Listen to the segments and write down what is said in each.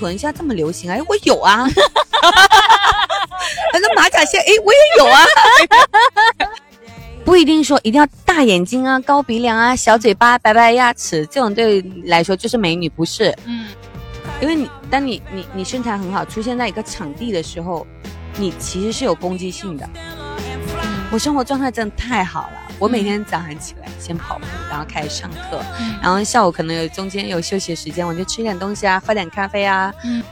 跑臀现在这么流行，哎，我有啊。反正马甲线，哎，我也有啊。不一定说一定要大眼睛啊、高鼻梁啊、小嘴巴、白白牙齿，这种对来说就是美女，不是？嗯。因为你当你你你身材很好，出现在一个场地的时候，你其实是有攻击性的。我生活状态真的太好了，我每天早上起来先跑步，然后开始上课，然后下午可能有中间有休息时间，我就吃点东西啊，喝点咖啡啊。嗯。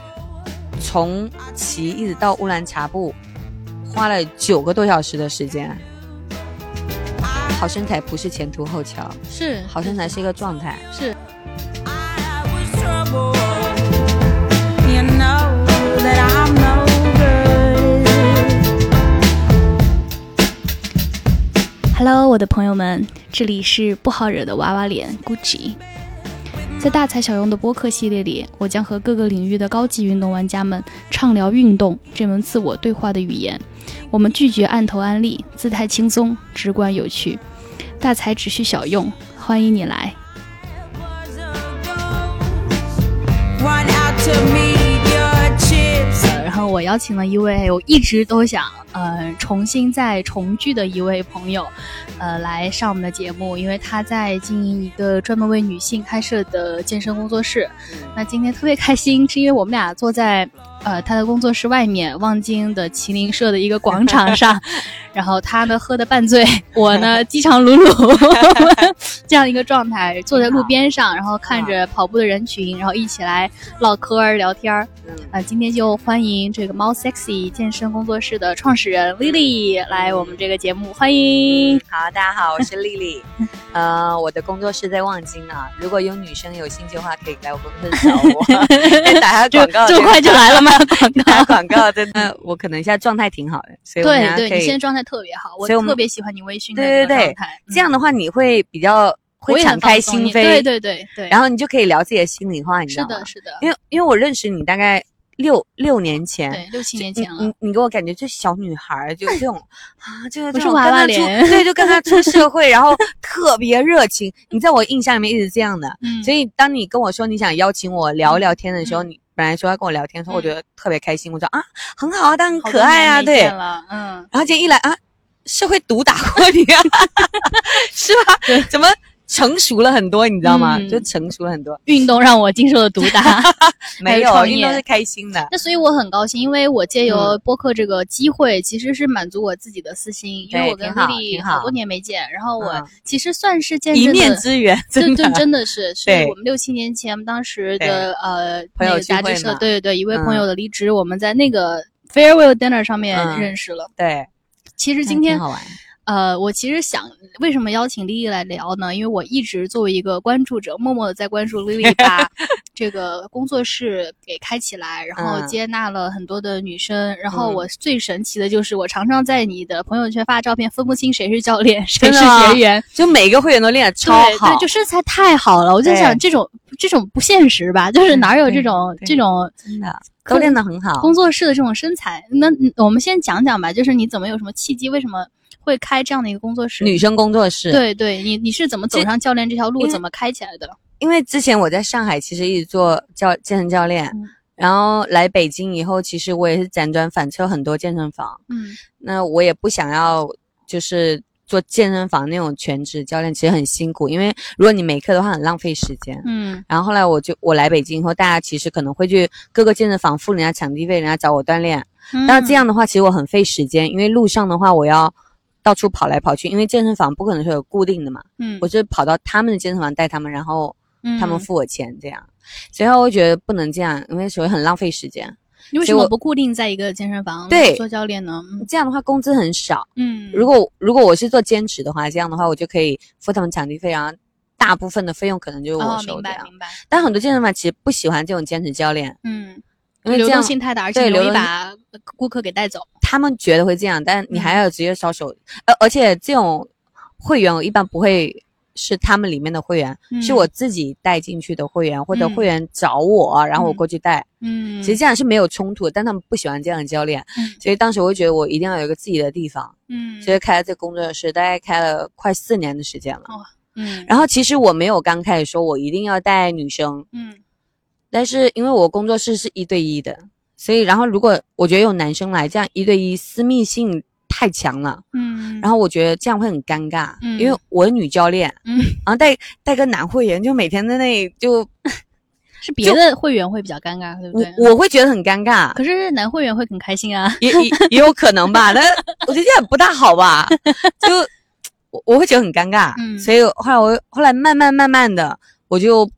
从骑一直到乌兰察布，花了九个多小时的时间。好身材不是前凸后翘，是好身材是一个状态，是。Hello，我的朋友们，这里是不好惹的娃娃脸 Gucci。在大材小用的播客系列里，我将和各个领域的高级运动玩家们畅聊运动这门自我对话的语言。我们拒绝按头安利，姿态轻松，直观有趣。大材只需小用，欢迎你来。然后我邀请了一位我一直都想呃重新再重聚的一位朋友，呃来上我们的节目，因为他在经营一个专门为女性开设的健身工作室。那今天特别开心，是因为我们俩坐在。呃，他的工作室外面，望京的麒麟社的一个广场上，然后他呢喝的半醉，我呢饥肠辘辘，这样一个状态，坐在路边上，然后看着跑步的人群，然后一起来唠嗑儿聊天儿。啊，今天就欢迎这个猫 sexy 健身工作室的创始人丽丽来我们这个节目，欢迎。好，大家好，我是丽丽。呃，我的工作室在望京啊，如果有女生有兴趣的话，可以来我工作室找我。打下广告，这么快就来了吗？广告。广告真的，我可能现在状态挺好的，所以对对，你现在状态特别好，我特别喜欢你微醺的对对对，这样的话你会比较会敞开心扉，对对对对，然后你就可以聊自己的心里话，你知道吗？是的，是的，因为因为我认识你大概六六年前，对六七年前了，你你给我感觉就小女孩，就这种啊，就是娃娃脸，对，就跟他出社会，然后特别热情，你在我印象里面一直这样的，嗯，所以当你跟我说你想邀请我聊聊天的时候，你。本来说要跟我聊天，说我觉得特别开心。我说啊，很好啊，但很可爱啊，对，嗯。然后今天一来啊，是会毒打过你啊，是吧？怎么？成熟了很多，你知道吗？就成熟了很多。运动让我经受了毒打，没有运动是开心的。那所以我很高兴，因为我借由播客这个机会，其实是满足我自己的私心。因为我跟丽丽好多年没见，然后我其实算是见一面之缘，真真真的是，是我们六七年前当时的呃那个杂志社，对对对，一位朋友的离职，我们在那个 farewell dinner 上面认识了。对，其实今天。呃，我其实想为什么邀请丽丽来聊呢？因为我一直作为一个关注者，默默的在关注 丽丽把这个工作室给开起来，然后接纳了很多的女生。然后我最神奇的就是，我常常在你的朋友圈发照片，分不清谁是教练，谁是学员，就每个会员都练得超好，对，就身材太好了。我就想，这种这种不现实吧？就是哪有这种这种真的都练得很好，工作室的这种身材。那我们先讲讲吧，就是你怎么有什么契机？为什么？会开这样的一个工作室，女生工作室。对对，你你是怎么走上教练这条路，怎么开起来的？因为之前我在上海其实一直做教健身教练，然后来北京以后，其实我也是辗转反侧很多健身房。嗯，那我也不想要就是做健身房那种全职教练，其实很辛苦，因为如果你没课的话，很浪费时间。嗯，然后后来我就我来北京以后，大家其实可能会去各个健身房付人家场地费，人家找我锻炼。那这样的话，其实我很费时间，因为路上的话我要。到处跑来跑去，因为健身房不可能说有固定的嘛。嗯，我就跑到他们的健身房带他们，然后他们付我钱这样。所以我觉得不能这样，因为所以很浪费时间。你为什么不固定在一个健身房做教练呢？这样的话工资很少。嗯，如果如果我是做兼职的话，这样的话我就可以付他们场地费，然后大部分的费用可能就是我收这样。明白明白。但很多健身房其实不喜欢这种兼职教练。嗯。因为流动性太大，而且容易把顾客给带走。他们觉得会这样，但你还要直接销售。而而且这种会员我一般不会是他们里面的会员，是我自己带进去的会员，或者会员找我，然后我过去带。嗯，其实这样是没有冲突，但他们不喜欢这样的教练。所以当时我就觉得我一定要有一个自己的地方。嗯，所以开了这工作室，大概开了快四年的时间了。嗯，然后其实我没有刚开始说我一定要带女生。嗯。但是因为我工作室是一对一的，所以然后如果我觉得有男生来，这样一对一私密性太强了，嗯，然后我觉得这样会很尴尬，嗯，因为我是女教练，嗯，然后带带个男会员，就每天在那里就，是别的会员会比较尴尬，对不对？我会觉得很尴尬，可是男会员会很开心啊，也也也有可能吧，那我觉得这样不大好吧，就 我我会觉得很尴尬，嗯，所以后来我后来慢慢慢慢的我就。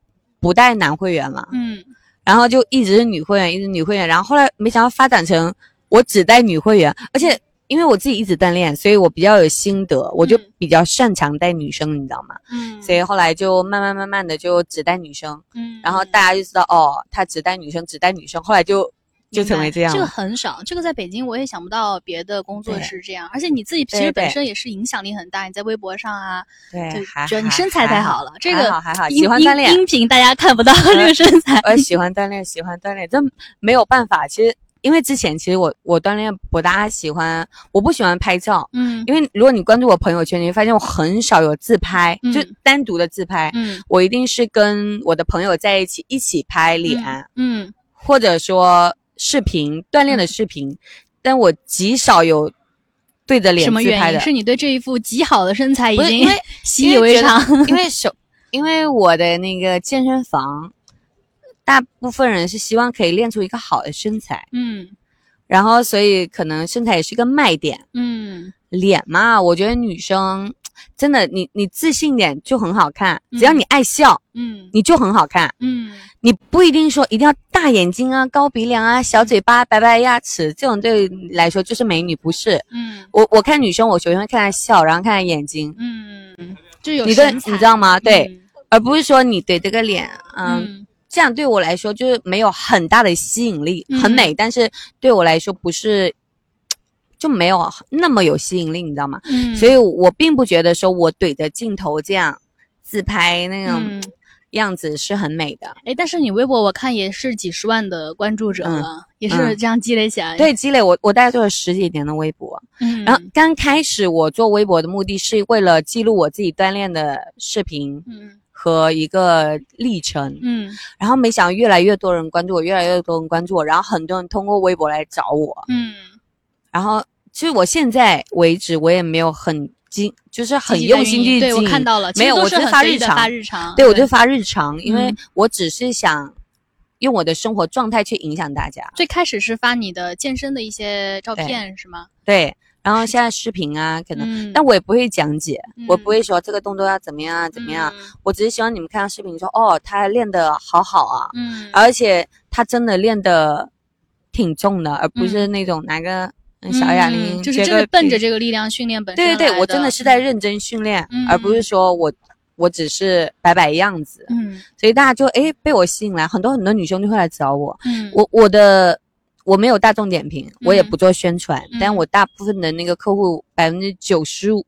不带男会员了，嗯，然后就一直是女会员，一直女会员，然后后来没想到发展成我只带女会员，而且因为我自己一直锻炼，所以我比较有心得，我就比较擅长带女生，你知道吗？嗯，所以后来就慢慢慢慢的就只带女生，嗯，然后大家就知道哦，他只带女生，只带女生，后来就。就成为这样，这个很少，这个在北京我也想不到别的工作是这样，而且你自己其实本身也是影响力很大，你在微博上啊，对，觉得你身材太好了，这个还好，喜欢锻炼，音频大家看不到这个身 材，我喜欢锻炼，喜欢锻炼，这没有办法，其实因为之前其实我我锻炼不大喜欢，我不喜欢拍照，嗯，因为如果你关注我朋友圈，你会发现我很少有自拍，就单独的自拍，嗯，我一定是跟我的朋友在一起一起拍脸，嗯，或者说。视频锻炼的视频，但我极少有对着脸自拍的。是你对这一副极好的身材已经习以为常？因为手，因为我的那个健身房，大部分人是希望可以练出一个好的身材。嗯，然后所以可能身材也是一个卖点。嗯，脸嘛，我觉得女生。真的，你你自信点就很好看，只要你爱笑，嗯，你就很好看，嗯，你不一定说一定要大眼睛啊、高鼻梁啊、小嘴巴、白白牙齿，这种对来说就是美女，不是？嗯，我我看女生，我首先会看她笑，然后看她眼睛，嗯，就有你的，你知道吗？对，而不是说你怼这个脸，嗯，这样对我来说就是没有很大的吸引力，很美，但是对我来说不是。就没有那么有吸引力，你知道吗？嗯，所以我并不觉得说我怼着镜头这样自拍那种样子是很美的。哎，但是你微博我看也是几十万的关注者了，也是这样积累起来。对，积累我我大概做了十几年的微博。嗯，然后刚开始我做微博的目的是为了记录我自己锻炼的视频，嗯，和一个历程，嗯，然后没想到越来越多人关注我，越来越多人关注我，然后很多人通过微博来找我，嗯，然后。其实我现在为止，我也没有很精，就是很用心去对我看到了，没有，我就发日常，发日常，对我就发日常，因为我只是想用我的生活状态去影响大家。最开始是发你的健身的一些照片，是吗？对，然后现在视频啊，可能，但我也不会讲解，我不会说这个动作要怎么样啊，怎么样，我只是希望你们看到视频说，哦，他练的好好啊，嗯，而且他真的练的挺重的，而不是那种拿个。小哑铃就是真的奔着这个力量训练本身对对对，我真的是在认真训练，而不是说我我只是摆摆样子。嗯，所以大家就哎被我吸引来，很多很多女生就会来找我。嗯，我我的我没有大众点评，我也不做宣传，但我大部分的那个客户百分之九十五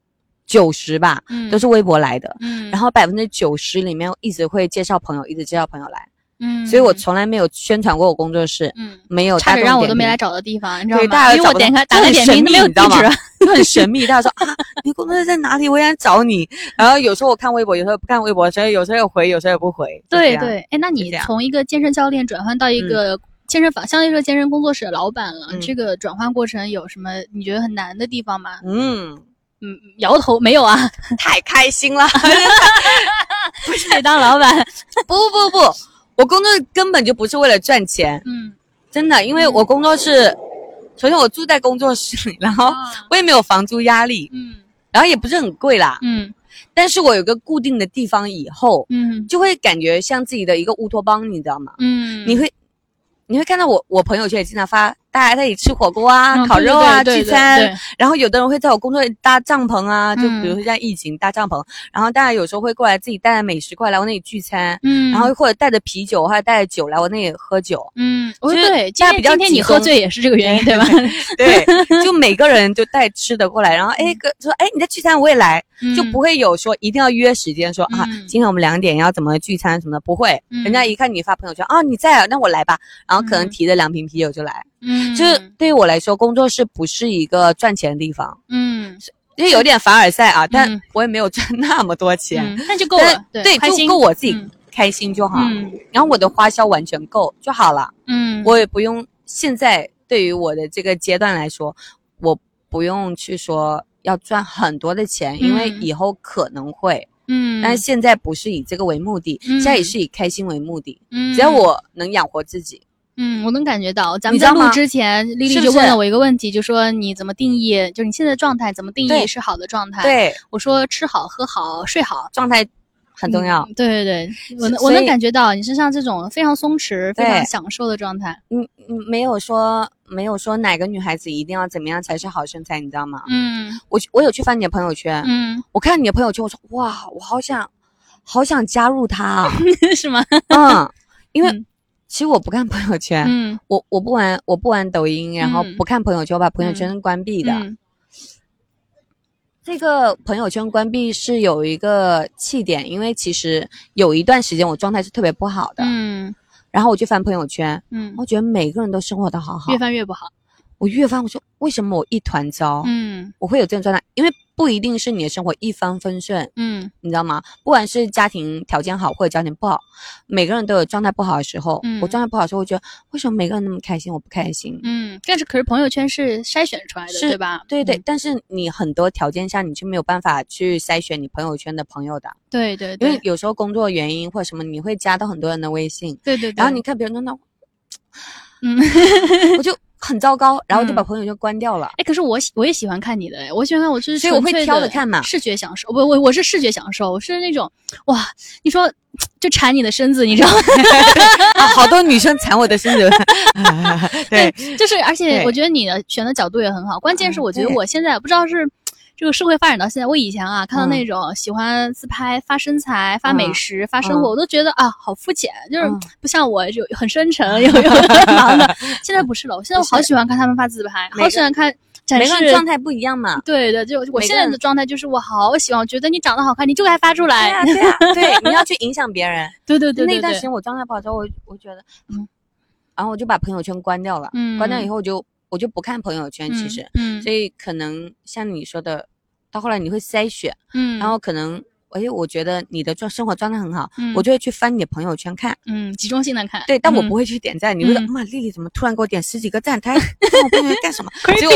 九十吧，都是微博来的。嗯，然后百分之九十里面一直会介绍朋友，一直介绍朋友来。嗯，所以我从来没有宣传过我工作室，嗯，没有差点让我都没来找的地方，你知道吗？因为我点开打开点名没有地址，很神秘。大家说啊，你工作室在哪里？我想找你。然后有时候我看微博，有时候不看微博，所以有时候有回，有时候也不回。对对，哎，那你从一个健身教练转换到一个健身房，相当于说健身工作室的老板了，这个转换过程有什么你觉得很难的地方吗？嗯嗯，摇头没有啊，太开心了，不是当老板，不 不不。我工作根本就不是为了赚钱，嗯，真的，因为我工作是，首先我住在工作室里，然后我也没有房租压力，嗯，然后也不是很贵啦，嗯，但是我有个固定的地方以后，嗯，就会感觉像自己的一个乌托邦，你知道吗？嗯，你会，你会看到我，我朋友圈也经常发。大家在一起吃火锅啊，烤肉啊，聚餐。然后有的人会在我工作搭帐篷啊，就比如说像疫情搭帐篷。然后大家有时候会过来自己带美食过来我那里聚餐。嗯。然后或者带着啤酒或者带着酒来我那里喝酒。嗯。对，大家比较今天你喝醉也是这个原因 对吧？对，就每个人就带吃的过来，然后哎哥说哎你在聚餐我也来，就不会有说一定要约时间说啊今天我们两点要怎么聚餐什么的不会。人家一看你发朋友圈啊你在啊那我来吧，然后可能提着两瓶啤酒就来。嗯，就是对于我来说，工作室不是一个赚钱的地方。嗯，就有点凡尔赛啊，但我也没有赚那么多钱，那就够了。对，就够我自己开心就好。嗯，然后我的花销完全够就好了。嗯，我也不用现在对于我的这个阶段来说，我不用去说要赚很多的钱，因为以后可能会。嗯，但是现在不是以这个为目的，现在也是以开心为目的。嗯，只要我能养活自己。嗯，我能感觉到。咱们在录之前，丽丽就问了我一个问题，就说你怎么定义，就是你现在状态怎么定义是好的状态？对，我说吃好喝好睡好，状态很重要。对对对，我能我能感觉到你身上这种非常松弛、非常享受的状态。嗯嗯，没有说没有说哪个女孩子一定要怎么样才是好身材，你知道吗？嗯，我我有去翻你的朋友圈，嗯，我看你的朋友圈，我说哇，我好想好想加入他，是吗？嗯，因为。其实我不看朋友圈，嗯，我我不玩我不玩抖音，然后不看朋友圈，我把朋友圈关闭的。这个朋友圈关闭是有一个气点，因为其实有一段时间我状态是特别不好的，嗯，然后我就翻朋友圈，嗯，我觉得每个人都生活的好好，越翻越不好。我越翻，我说为什么我一团糟？嗯，我会有这种状态，因为不一定是你的生活一帆风顺，嗯，你知道吗？不管是家庭条件好或者家庭不好，每个人都有状态不好的时候。嗯，我状态不好的时候，我觉得为什么每个人那么开心，我不开心？嗯，但是可是朋友圈是筛选出来的，对吧？对对，但是你很多条件下，你就没有办法去筛选你朋友圈的朋友的。对对，因为有时候工作原因或者什么，你会加到很多人的微信。对对，然后你看别人那，嗯，我就。很糟糕，然后就把朋友圈关掉了。哎，可是我喜我也喜欢看你的，我喜欢看，我就是所以我会挑着看嘛，视觉享受。不，我我是视觉享受，我是那种哇，你说就馋你的身子，你知道吗？好多女生馋我的身子。对，就是而且我觉得你的选的角度也很好，关键是我觉得我现在不知道是。这个社会发展到现在，我以前啊看到那种喜欢自拍、发身材、发美食、发生活，我都觉得啊好肤浅，就是不像我就很深沉、有有忙的。现在不是了，我现在我好喜欢看他们发自拍，好喜欢看展示状态不一样嘛。对对，就我现在的状态就是我好喜欢，觉得你长得好看，你就该发出来。对啊，对，你要去影响别人。对对对，那段时间我状态不好之后，我我觉得，嗯，然后我就把朋友圈关掉了。嗯，关掉以后我就我就不看朋友圈，其实，嗯，所以可能像你说的。到后来你会筛选，嗯，然后可能。哎，我觉得你的状生活状态很好，我就会去翻你的朋友圈看，嗯，集中性的看，对，但我不会去点赞。你会说，妈，丽丽怎么突然给我点十几个赞？她我朋友圈干什么？结果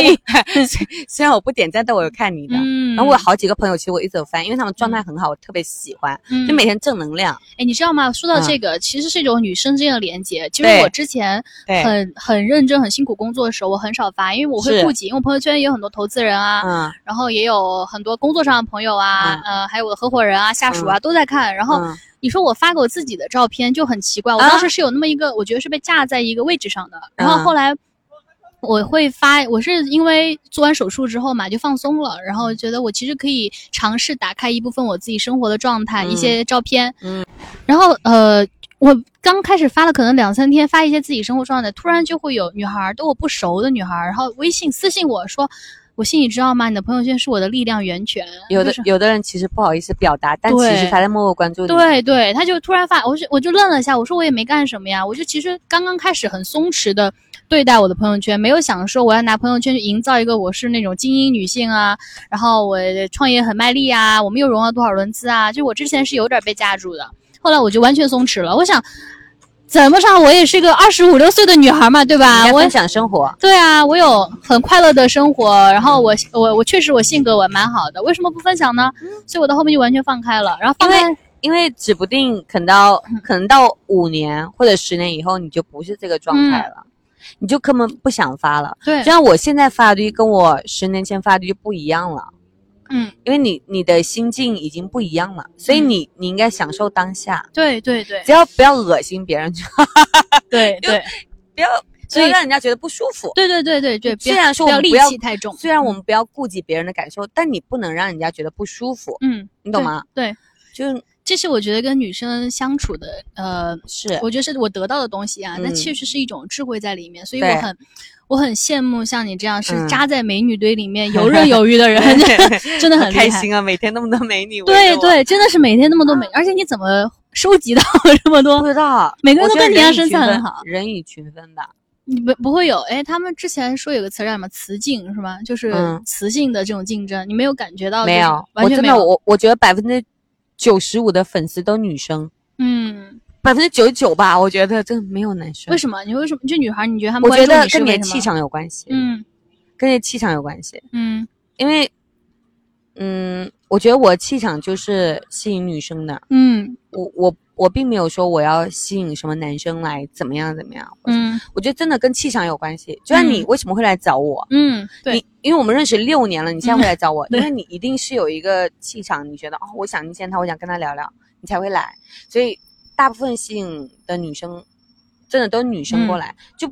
虽然我不点赞，但我有看你的。嗯然后我有好几个朋友，其实我一直有翻，因为他们状态很好，我特别喜欢，就每天正能量。哎，你知道吗？说到这个，其实是一种女生之间的连接。其实我之前很很认真、很辛苦工作的时候，我很少发，因为我会顾及，因为我朋友圈也有很多投资人啊，嗯，然后也有很多工作上的朋友啊，呃，还有我的合伙人。人啊，下属啊都在看，然后你说我发给我自己的照片就很奇怪。我当时是有那么一个，我觉得是被架在一个位置上的。然后后来我会发，我是因为做完手术之后嘛，就放松了，然后觉得我其实可以尝试打开一部分我自己生活的状态，一些照片。嗯，然后呃，我刚开始发了可能两三天，发一些自己生活状态，突然就会有女孩，对我不熟的女孩，然后微信私信我说。我心里知道吗？你的朋友圈是我的力量源泉。有的有的人其实不好意思表达，但其实他在默默关注你。对对，他就突然发，我就我就愣了一下，我说我也没干什么呀，我就其实刚刚开始很松弛的对待我的朋友圈，没有想说我要拿朋友圈去营造一个我是那种精英女性啊，然后我创业很卖力啊，我们又融了多少轮资啊，就我之前是有点被架住的，后来我就完全松弛了，我想。怎么上？我也是个二十五六岁的女孩嘛，对吧？我分享生活。对啊，我有很快乐的生活。然后我我我确实我性格我蛮好的，为什么不分享呢？所以我到后面就完全放开了。然后因为因为指不定可能到可能到五年或者十年以后，你就不是这个状态了，你就根本不想发了。对，就像我现在发的跟我十年前发的就不一样了。嗯，因为你你的心境已经不一样了，所以你你应该享受当下。对对对，只要不要恶心别人就。对 对，不要所以让人家觉得不舒服。对对对对对，虽然说不要戾气太重，虽然我们不要顾及别人的感受，但你不能让人家觉得不舒服。嗯，你懂吗？对，就是这是我觉得跟女生相处的，呃，是我觉得是我得到的东西啊，那确实是一种智慧在里面，所以我很。我很羡慕像你这样是扎在美女堆里面 游刃有余的人，真的很开心啊！每天那么多美女，对对，真的是每天那么多美，而且你怎么收集到这么多？不知道，每个人都跟你一样身材很好，人以群分吧？你不不会有？哎，他们之前说有个词叫什么“雌竞”是吗？就是雌性的这种竞争，你没有感觉到？没有，我真的我我觉得百分之九十五的粉丝都女生。嗯。百分之九十九吧，我觉得真没有男生。为什么？你为什么？这女孩，你觉得他们？我觉得跟你的气场有关系。嗯，跟你气场有关系。嗯，因为，嗯，我觉得我气场就是吸引女生的。嗯，我我我并没有说我要吸引什么男生来怎么样怎么样。嗯，我觉得真的跟气场有关系。就像你为什么会来找我？嗯，对，因为我们认识六年了，你现在会来找我，因为你一定是有一个气场，你觉得哦，我想见他，我想跟他聊聊，你才会来。所以大部分吸引的女生，真的都是女生过来。就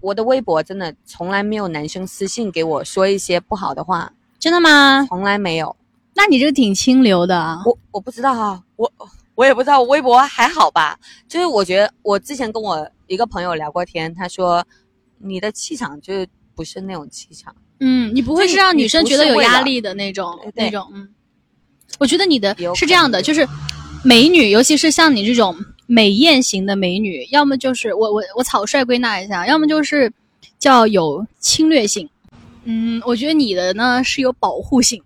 我的微博真的从来没有男生私信给我说一些不好的话。真的吗？从来没有。那你这个挺清流的。我我不知道啊，我我也不知道，微博还好吧？就是我觉得我之前跟我一个朋友聊过天，他说你的气场就是不是那种气场。嗯，你不会是让女生觉得有压力的那种那种。嗯，我觉得你的是这样的，就是美女，尤其是像你这种美艳型的美女，要么就是我我我草率归纳一下，要么就是叫有侵略性。嗯，我觉得你的呢是有保护性，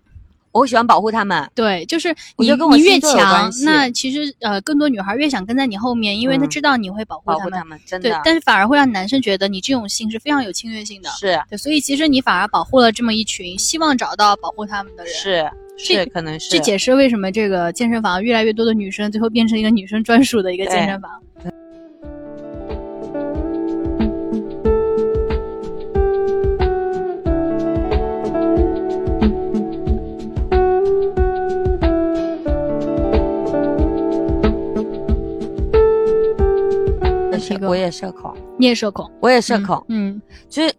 我喜欢保护他们。对，就是你你越强，那其实呃更多女孩越想跟在你后面，因为她知道你会保护他们，真的。对，但是反而会让男生觉得你这种性是非常有侵略性的。是，对，所以其实你反而保护了这么一群希望找到保护他们的人。是，是，可能是。这解释为什么这个健身房越来越多的女生最后变成一个女生专属的一个健身房。我也社恐，你也社恐，我也社恐。嗯，就是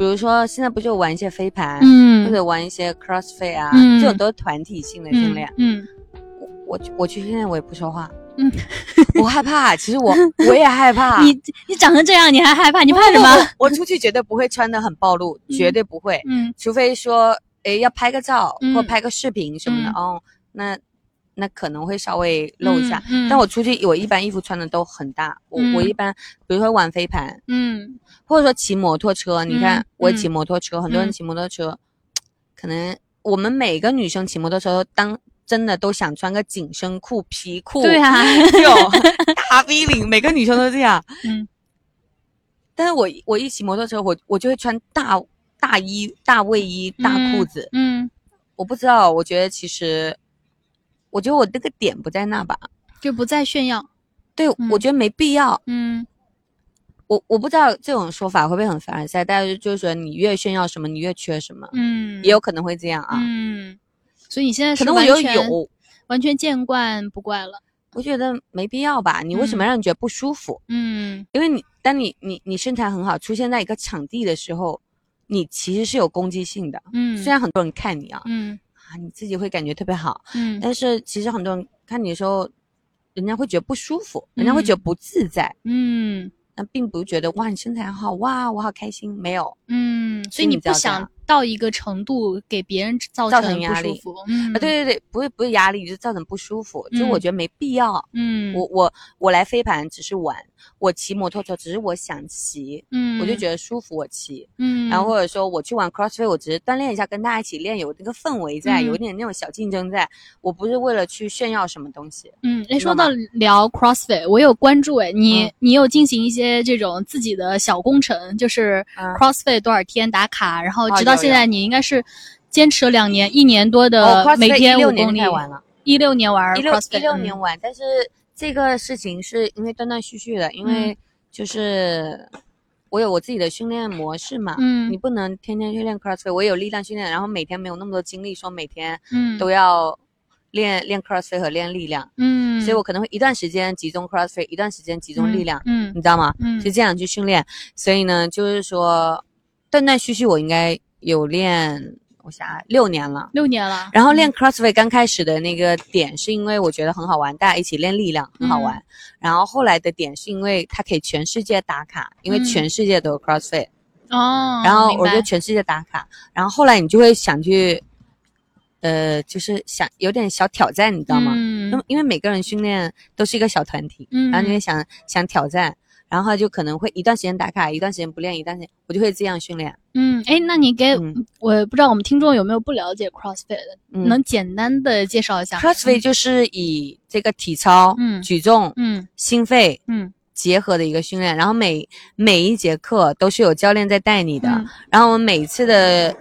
比如说现在不就玩一些飞盘，嗯，或者玩一些 CrossFit 啊，这种都是团体性的训练。嗯，我我我去训练我也不说话，嗯，我害怕。其实我 我也害怕。你你长成这样你还害怕？你怕什么？我出去绝对不会穿的很暴露，绝对不会。嗯，除非说诶要拍个照或拍个视频什么的哦，那。那可能会稍微露一下，但我出去我一般衣服穿的都很大，我我一般比如说玩飞盘，嗯，或者说骑摩托车，你看我骑摩托车，很多人骑摩托车，可能我们每个女生骑摩托车当真的都想穿个紧身裤、皮裤，对啊，有 大 V 领，每个女生都这样，嗯，但是我我一骑摩托车，我我就会穿大大衣、大卫衣、大裤子，嗯，我不知道，我觉得其实。我觉得我那个点不在那吧，就不再炫耀。对，我觉得没必要。嗯，我我不知道这种说法会不会很凡尔赛，大家就是说你越炫耀什么，你越缺什么。嗯，也有可能会这样啊。嗯，所以你现在可能我有有完全见惯不怪了。我觉得没必要吧？你为什么让你觉得不舒服？嗯，因为你当你你你身材很好，出现在一个场地的时候，你其实是有攻击性的。嗯，虽然很多人看你啊。嗯。啊，你自己会感觉特别好，嗯，但是其实很多人看你的时候，人家会觉得不舒服，人家会觉得不自在，嗯，那并不觉得哇，你身材好哇，我好开心，没有，嗯，所以你不想到一个程度给别人造成压力，嗯，啊，对对对，不是不是压力，就是造成不舒服，就我觉得没必要，嗯，我我我来飞盘只是玩。我骑摩托车只是我想骑，嗯，我就觉得舒服，我骑，嗯，然后或者说我去玩 CrossFit，我只是锻炼一下，跟大家一起练，有那个氛围在，有一点那种小竞争在，我不是为了去炫耀什么东西。嗯，哎，说到聊 CrossFit，我有关注，哎，你你有进行一些这种自己的小工程，就是 CrossFit 多少天打卡，然后直到现在你应该是坚持了两年，一年多的每天五公里，一六年玩 CrossFit，一六年玩，但是。这个事情是因为断断续续的，因为就是我有我自己的训练模式嘛，嗯，你不能天天去练 CrossFit，我有力量训练，然后每天没有那么多精力说每天嗯。都要练练 CrossFit 和练力量，嗯，所以我可能会一段时间集中 CrossFit，一段时间集中力量，嗯，你知道吗？嗯，就这样去训练，所以呢，就是说断断续续我应该有练。我想六年了，六年了。然后练 CrossFit 刚开始的那个点是因为我觉得很好玩，大家一起练力量很好玩。然后后来的点是因为它可以全世界打卡，因为全世界都有 CrossFit。哦。然后我就全世界打卡，然后后来你就会想去，呃，就是想有点小挑战，你知道吗？嗯。因为每个人训练都是一个小团体，嗯。然后你会想想挑战。然后就可能会一段时间打卡，一段时间不练，一段时间我就会这样训练。嗯，哎，那你给我不知道我们听众有没有不了解 CrossFit 的，能简单的介绍一下？CrossFit 就是以这个体操、嗯，举重、嗯，心肺，嗯，结合的一个训练。然后每每一节课都是有教练在带你的，然后我们每次的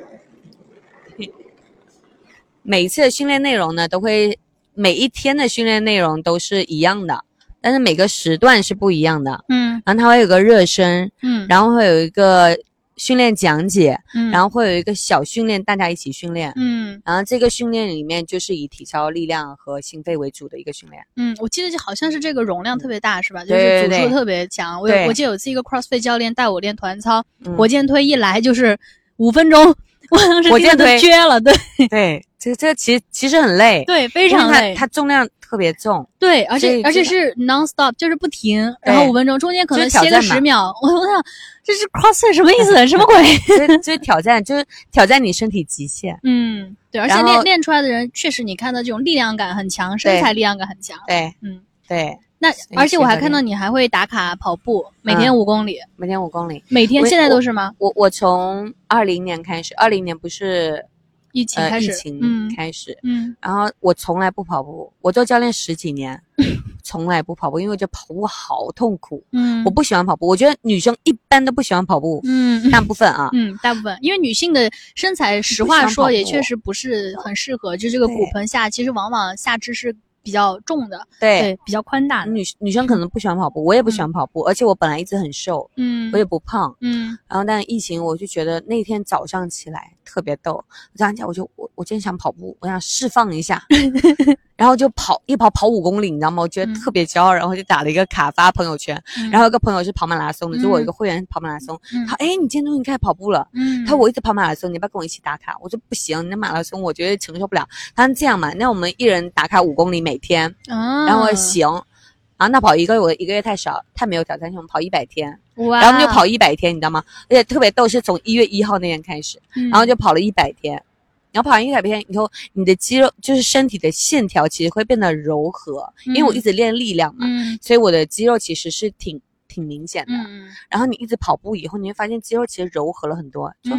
每一次的训练内容呢，都会每一天的训练内容都是一样的。但是每个时段是不一样的，嗯，然后它会有个热身，嗯，然后会有一个训练讲解，嗯，然后会有一个小训练，大家一起训练，嗯，然后这个训练里面就是以体操力量和心肺为主的一个训练，嗯，我记得就好像是这个容量特别大，是吧？就是组数特别强。我我记得有次一个 CrossFit 教练带我练团操，火箭推一来就是五分钟，我当时箭都撅了，对。对，这这其实其实很累，对，非常累，它重量。特别重，对，而且而且是 non stop，就是不停，然后五分钟中间可能歇个十秒。我 我想这是 cross 什么意思？什么鬼？就是挑战，就是挑战你身体极限。嗯，对，而且练练出来的人确实，你看到这种力量感很强，身材力量感很强。对，嗯，对。那而且我还看到你还会打卡跑步，每天五公里，每天五公里，每天现在都是吗？我我从二零年开始，二零年不是。疫情开始，疫情开始，嗯，然后我从来不跑步，我做教练十几年，从来不跑步，因为我觉得跑步好痛苦，嗯，我不喜欢跑步，我觉得女生一般都不喜欢跑步，嗯，大部分啊，嗯，大部分，因为女性的身材，实话说也确实不是很适合，就这个骨盆下，其实往往下肢是。比较重的，对，比较宽大。女女生可能不喜欢跑步，我也不喜欢跑步，而且我本来一直很瘦，嗯，我也不胖，嗯。然后，但疫情，我就觉得那天早上起来特别逗。早上起来，我就我我今天想跑步，我想释放一下，然后就跑一跑跑五公里，你知道吗？我觉得特别骄傲，然后就打了一个卡发朋友圈。然后有个朋友是跑马拉松的，就我一个会员跑马拉松，他哎，你今天终于开始跑步了，嗯，他说我一直跑马拉松，你要不要跟我一起打卡？我说不行，那马拉松我觉得承受不了。他说这样嘛，那我们一人打卡五公里每天，然后行，然后那跑一个我一个月太少，太没有挑战性，我们跑一百天，然后我们就跑一百天，你知道吗？而且特别逗，是从一月一号那天开始，然后就跑了一百天，然后跑完一百天以后，你的肌肉就是身体的线条其实会变得柔和，因为我一直练力量嘛，所以我的肌肉其实是挺挺明显的。然后你一直跑步以后，你会发现肌肉其实柔和了很多，就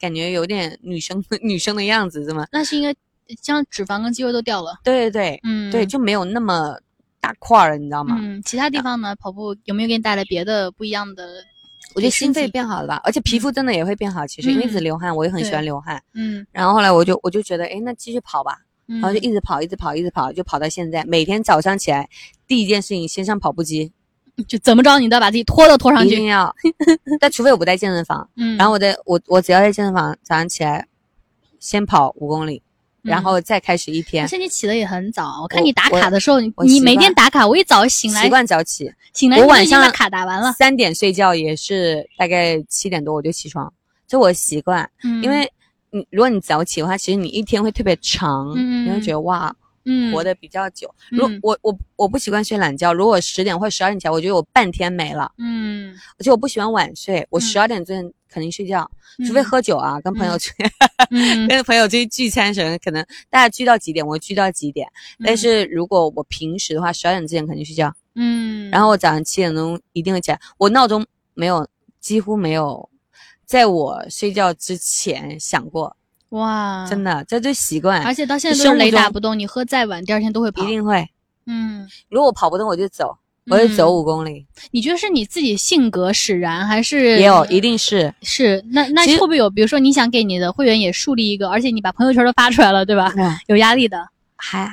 感觉有点女生 女生的样子，是吗？那是因为。将脂肪跟肌肉都掉了，对对对，嗯，对，就没有那么大块了，你知道吗？嗯，其他地方呢？跑步有没有给你带来别的不一样的？我觉得心肺变好了吧，而且皮肤真的也会变好。其实因为一直流汗，我也很喜欢流汗。嗯，然后后来我就我就觉得，哎，那继续跑吧，然后就一直跑，一直跑，一直跑，就跑到现在。每天早上起来，第一件事情先上跑步机，就怎么着你都要把自己拖都拖上去，一定要。但除非我不在健身房，嗯，然后我在我我只要在健身房，早上起来先跑五公里。然后再开始一天，而且你起的也很早。我看你打卡的时候，你每天打卡，我一早醒来习惯早起，醒来我晚上把卡打完了，三点睡觉也是大概七点多我就起床，这我习惯。嗯，因为你如果你早起的话，其实你一天会特别长，嗯，你会觉得哇，嗯，活得比较久。如我我我不习惯睡懒觉，如果十点或十二点起来，我觉得我半天没了，嗯，而且我不喜欢晚睡，我十二点之前肯定睡觉，除非喝酒啊，跟朋友去，跟朋友去聚餐什么，可能大家聚到几点，我聚到几点。但是如果我平时的话，十二点之前肯定睡觉，嗯，然后我早上七点钟一定会起来，我闹钟没有，几乎没有在我睡觉之前想过。哇，真的，这就习惯，而且到现在都是雷打不动，你喝再晚，第二天都会跑，一定会。嗯，如果我跑不动，我就走。我就走五公里，你觉得是你自己性格使然，还是也有一定是是？那那会不会有？比如说你想给你的会员也树立一个，而且你把朋友圈都发出来了，对吧？有压力的，还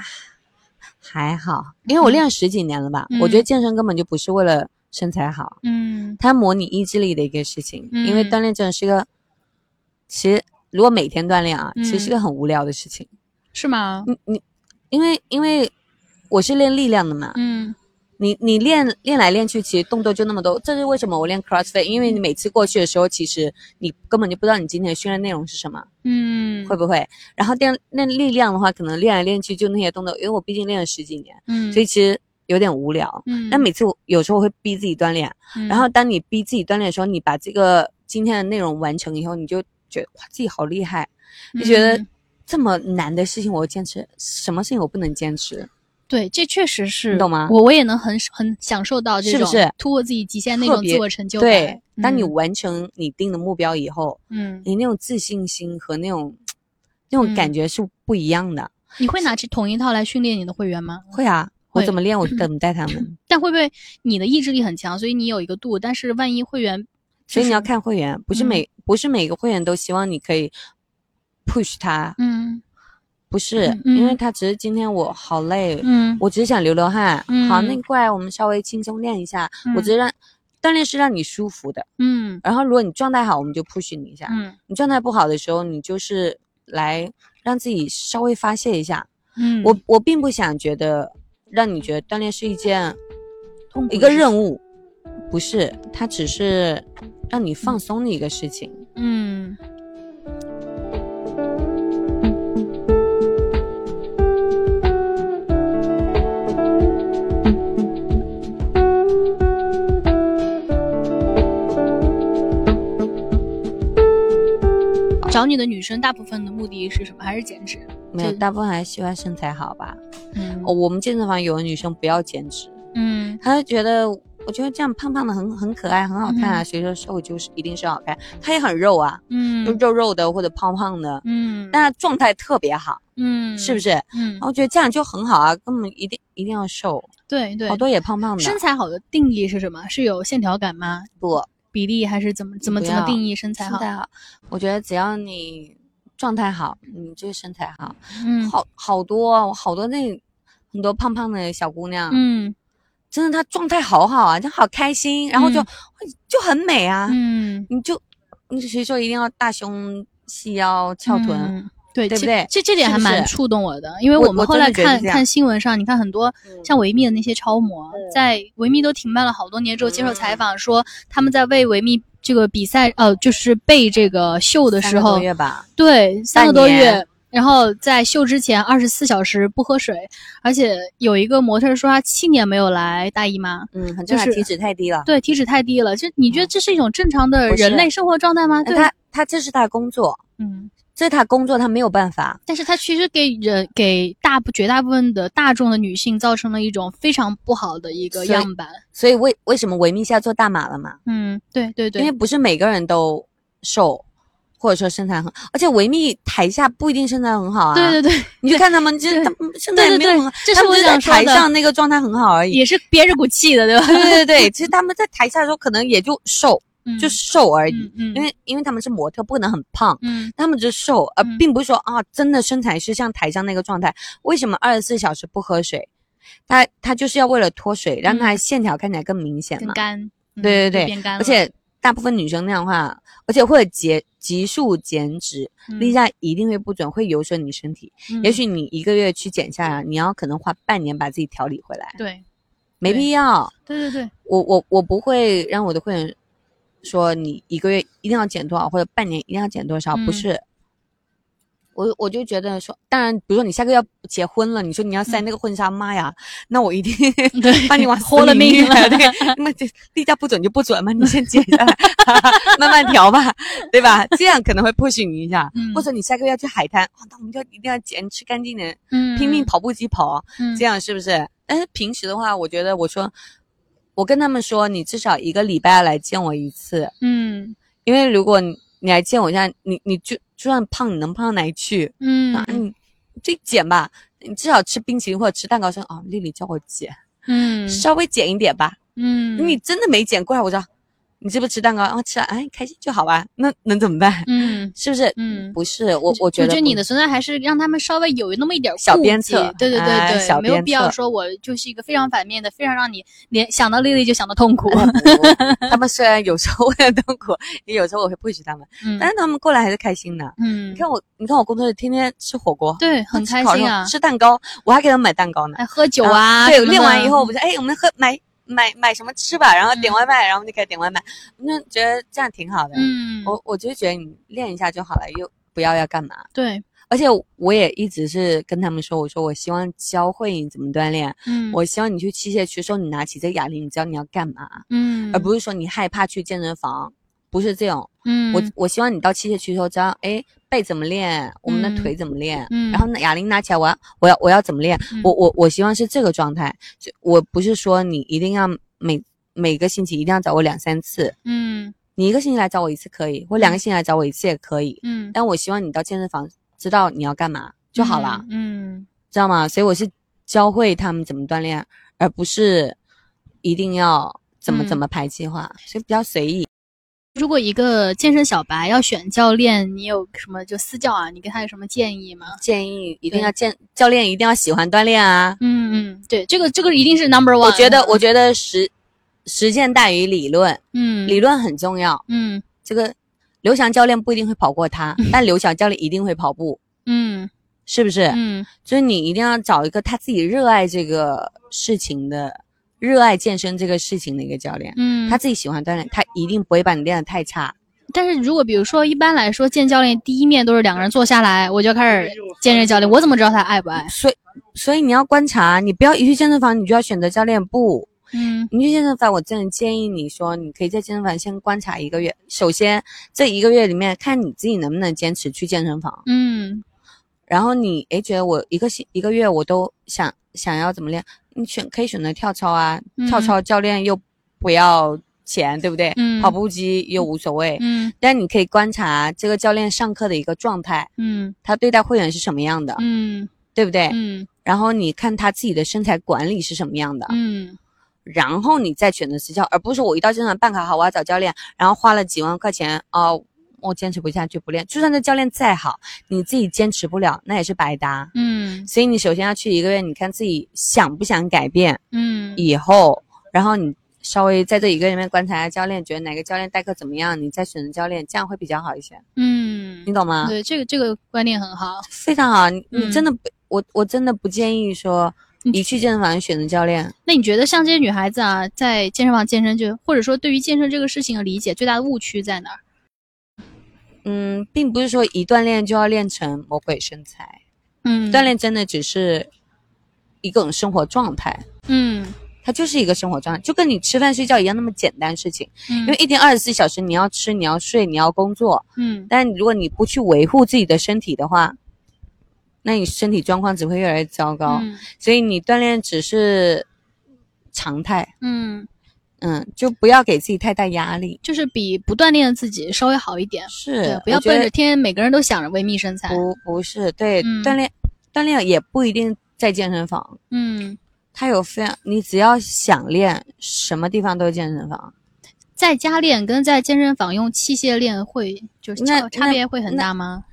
还好，因为我练了十几年了吧？我觉得健身根本就不是为了身材好，嗯，它模拟意志力的一个事情。因为锻炼真的是一个，其实如果每天锻炼啊，其实是个很无聊的事情，是吗？你你，因为因为我是练力量的嘛，嗯。你你练练来练去，其实动作就那么多。这是为什么我练 CrossFit？因为你每次过去的时候，其实你根本就不知道你今天的训练内容是什么，嗯，会不会？然后练练力量的话，可能练来练去就那些动作，因为我毕竟练了十几年，嗯，所以其实有点无聊。嗯，那每次我有时候会逼自己锻炼，然后当你逼自己锻炼的时候，你把这个今天的内容完成以后，你就觉得哇自己好厉害，就觉得这么难的事情我坚持，什么事情我不能坚持？对，这确实是，你懂吗？我我也能很很享受到这种突破自己极限那种自我成就感。对，当你完成你定的目标以后，嗯，你那种自信心和那种那种感觉是不一样的。你会拿起同一套来训练你的会员吗？会啊，我怎么练我就 怎么带他们。但会不会你的意志力很强，所以你有一个度？但是万一会员，所以你要看会员，不是每不是每个会员都希望你可以 push 他。嗯。不是，因为他只是今天我好累，嗯，我只是想流流汗，嗯，好，那过来我们稍微轻松练一下，我只是让锻炼是让你舒服的，嗯，然后如果你状态好，我们就 push 你一下，嗯，你状态不好的时候，你就是来让自己稍微发泄一下，嗯，我我并不想觉得让你觉得锻炼是一件一个任务，不是，它只是让你放松的一个事情，嗯。找你的女生大部分的目的是什么？还是减脂？没有，大部分还是喜欢身材好吧。嗯，我们健身房有的女生不要减脂，嗯，她就觉得，我觉得这样胖胖的很很可爱，很好看啊。谁说瘦就是一定是好看？她也很肉啊，嗯，就肉肉的或者胖胖的，嗯，但她状态特别好，嗯，是不是？嗯，我觉得这样就很好啊，根本一定一定要瘦。对对，好多也胖胖的。身材好的定义是什么？是有线条感吗？不。比例还是怎么怎么怎么定义身材好？身材好，我觉得只要你状态好，你就身材好。嗯，好好多好多那很多胖胖的小姑娘，嗯，真的她状态好好啊，就好开心，然后就就很美啊。嗯，你就你谁说一定要大胸细腰翘臀？对对不对？这这点还蛮触动我的，因为我们后来看看新闻上，你看很多像维密的那些超模，在维密都停办了好多年之后接受采访，说他们在为维密这个比赛，呃，就是备这个秀的时候，对，三个多月，然后在秀之前二十四小时不喝水，而且有一个模特说她七年没有来大姨妈，嗯，很正常，体脂太低了，对，体脂太低了，就你觉得这是一种正常的人类生活状态吗？他他这是他的工作，嗯。这是他工作，他没有办法。但是他其实给人给大部绝大部分的大众的女性造成了一种非常不好的一个样板。所以为为什么维密现在做大码了嘛？嗯，对对对。因为不是每个人都瘦，或者说身材很，而且维密台下不一定身材很好啊。对对对，你就看他们，就是他们身材没有很好，他们在台上那个状态很好而已，也是憋着股气的，对吧？对对对，其实他们在台下的时候可能也就瘦。就瘦而已，因为因为他们是模特，不可能很胖，嗯，他们就瘦，而并不是说啊，真的身材是像台上那个状态。为什么二十四小时不喝水？他他就是要为了脱水，让他线条看起来更明显嘛，干，对对对，而且大部分女生那样的话，而且会急急速减脂，例假一定会不准，会有损你身体。也许你一个月去减下来，你要可能花半年把自己调理回来，对，没必要。对对对，我我我不会让我的会员。说你一个月一定要减多少，或者半年一定要减多少？不是，我我就觉得说，当然，比如说你下个月要结婚了，你说你要塞那个婚纱，妈呀，那我一定 把你往豁了命了。对，那这例假不准就不准嘛，你先减下来，慢慢调吧，对吧？这样可能会 push 你一下，或者你下个月要去海滩，那我们就一定要减，吃干净点，嗯，拼命跑步机跑，这样是不是？但是平时的话，我觉得我说。我跟他们说，你至少一个礼拜来见我一次，嗯，因为如果你你来见我一下，你你就就算胖，你能胖到哪里去？嗯，你这减吧，你至少吃冰淇淋或者吃蛋糕，说啊，丽丽叫我减，嗯，稍微减一点吧，嗯，你真的没减过来，我知道。你是不是吃蛋糕？然后吃了，哎，开心就好吧。那能怎么办？嗯，是不是？嗯，不是，我我觉得，我觉得你的存在还是让他们稍微有那么一点小鞭策。对对对对，没有必要说我就是一个非常反面的，非常让你连想到丽丽就想到痛苦。他们虽然有时候会痛苦，也有时候我会不许他们，但是他们过来还是开心的。嗯，你看我，你看我工作日天天吃火锅，对，很开心啊。吃蛋糕，我还给他们买蛋糕呢。还喝酒啊？对，练完以后，我说，哎，我们喝买。买买什么吃吧，然后点外卖，然后就开始点外卖。那觉得这样挺好的。嗯，我我就觉得你练一下就好了，又不要要干嘛。对，而且我也一直是跟他们说，我说我希望教会你怎么锻炼。嗯，我希望你去器械区说你拿起这哑铃，你知道你要干嘛。嗯，而不是说你害怕去健身房，不是这种。嗯，我我希望你到器械区的时候，知道哎，背怎么练，我们的腿怎么练，嗯，然后哑铃拿起来，我要我要我要怎么练？我我我希望是这个状态，就我不是说你一定要每每个星期一定要找我两三次，嗯，你一个星期来找我一次可以，或两个星期来找我一次也可以，嗯，但我希望你到健身房知道你要干嘛就好了，嗯，知道吗？所以我是教会他们怎么锻炼，而不是一定要怎么怎么排计划，所以比较随意。如果一个健身小白要选教练，你有什么就私教啊？你给他有什么建议吗？建议一定要健教练一定要喜欢锻炼啊！嗯嗯，对，这个这个一定是 number one。我觉得我觉得实实践大于理论，嗯，理论很重要，嗯，这个刘翔教练不一定会跑过他，但刘翔教练一定会跑步，嗯，是不是？嗯，所以你一定要找一个他自己热爱这个事情的。热爱健身这个事情的一个教练，嗯，他自己喜欢锻炼，他一定不会把你练得太差。但是如果比如说一般来说见教练第一面都是两个人坐下来，我就开始见这教练，我怎么知道他爱不爱？所以所以你要观察，你不要一去健身房你就要选择教练不，嗯，你去健身房我真的建议你说，你可以在健身房先观察一个月，首先这一个月里面看你自己能不能坚持去健身房，嗯，然后你诶觉得我一个星一个月我都想想要怎么练。你选可以选择跳操啊，跳操教练又不要钱，对不对？嗯，跑步机又无所谓。嗯，但你可以观察这个教练上课的一个状态。嗯，他对待会员是什么样的？嗯，对不对？嗯，然后你看他自己的身材管理是什么样的？嗯，然后你再选择私教，而不是我一到健身房办卡好，我要找教练，然后花了几万块钱哦。我坚持不下去不练，就算这教练再好，你自己坚持不了，那也是白搭。嗯，所以你首先要去一个月，你看自己想不想改变。嗯，以后，然后你稍微在这一个月里面观察一下教练，觉得哪个教练代课怎么样，你再选择教练，这样会比较好一些。嗯，你懂吗？对，这个这个观念很好，非常好。你你真的不，我我真的不建议说你去健身房选择教练。那你觉得像这些女孩子啊，在健身房健身，就或者说对于健身这个事情的理解，最大的误区在哪儿？嗯，并不是说一锻炼就要练成魔鬼身材，嗯，锻炼真的只是一种生活状态，嗯，它就是一个生活状态，就跟你吃饭睡觉一样那么简单事情，嗯，因为一天二十四小时你要吃，你要睡，你要工作，嗯，但如果你不去维护自己的身体的话，那你身体状况只会越来越糟糕，所以你锻炼只是常态，嗯。嗯，就不要给自己太大压力，就是比不锻炼的自己稍微好一点。是，不要奔着天天每个人都想着维密身材。不，不是，对，锻炼，锻炼也不一定在健身房。嗯，它有非常，你只要想练，什么地方都是健身房。在家练跟在健身房用器械练会，就是差差别会很大吗？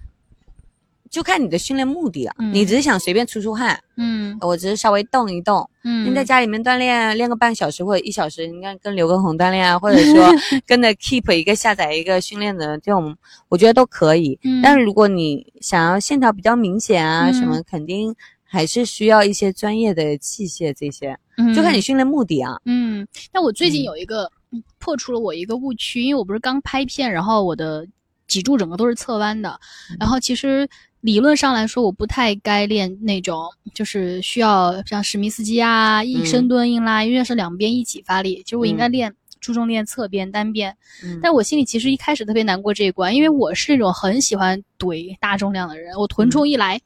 就看你的训练目的了，你只是想随便出出汗，嗯，我只是稍微动一动，嗯，你在家里面锻炼，练个半小时或者一小时，你看跟刘畊宏锻炼啊，或者说 跟着 Keep 一个下载一个训练的这种，我觉得都可以。但是如果你想要线条比较明显啊，什么肯定还是需要一些专业的器械这些，就看你训练目的啊。嗯，但我最近有一个破除了我一个误区，因为我不是刚拍片，然后我的脊柱整个都是侧弯的，然后其实。理论上来说，我不太该练那种，就是需要像史密斯机啊、一深蹲、硬拉，因为是两边一起发力。其实我应该练，注重练侧边、单边。但我心里其实一开始特别难过这一关，因为我是那种很喜欢怼大重量的人。我臀冲一来，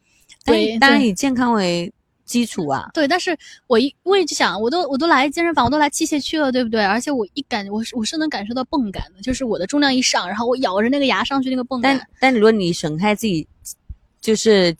对，当然以健康为基础啊。对，但是我一我也就想，我都我都来健身房，我都来器械区了，对不对？而且我一感，我是我是能感受到泵感的，就是我的重量一上，然后我咬着那个牙上去那个泵感。但但如果你省开自己。就是，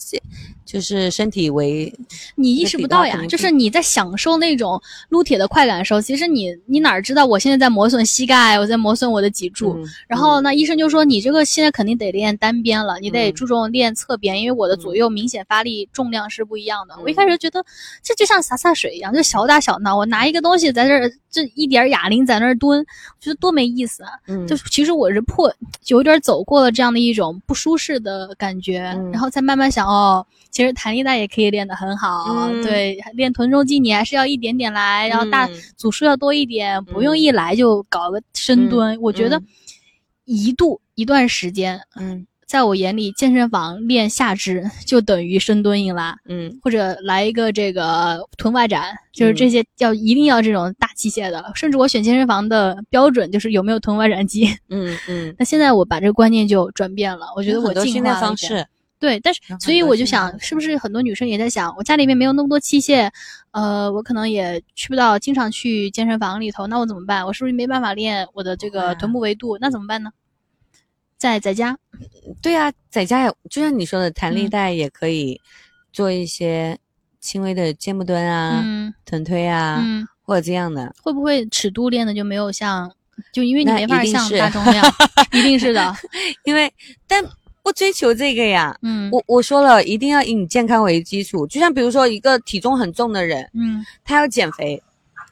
就是身体为，你意识不到呀。就是你在享受那种撸铁的快感的时候，其实你你哪知道我现在在磨损膝盖，我在磨损我的脊柱。然后那医生就说你这个现在肯定得练单边了，你得注重练侧边，因为我的左右明显发力重量是不一样的。我一开始觉得这就像洒洒水一样，就小打小闹。我拿一个东西在这儿，这一点哑铃在那儿蹲，觉得多没意思啊。嗯，就其实我是破，有点走过了这样的一种不舒适的感觉，然后。再慢慢想哦，其实弹力带也可以练得很好。对，练臀中肌你还是要一点点来，然后大组数要多一点，不用一来就搞个深蹲。我觉得一度一段时间，嗯，在我眼里，健身房练下肢 就等于深蹲硬拉，嗯，或者来一个这个臀外展，就是这些要一定要这种大器械的。甚至我选健身房的标准就是有没有臀外展机。嗯嗯。那现在我把这个观念就转变了，我觉得我训练方式。对，但是所以我就想，是不是很多女生也在想，我家里面没有那么多器械，呃，我可能也去不到经常去健身房里头，那我怎么办？我是不是没办法练我的这个臀部维度？那怎么办呢？在在家，对啊，在家也就像你说的，弹力带也可以做一些轻微的肩部蹲啊、臀推啊，或者这样的。会不会尺度练的就没有像，就因为你没法像大重量，一定是的，因为但。不追求这个呀，嗯，我我说了，一定要以你健康为基础。就像比如说一个体重很重的人，嗯，他要减肥，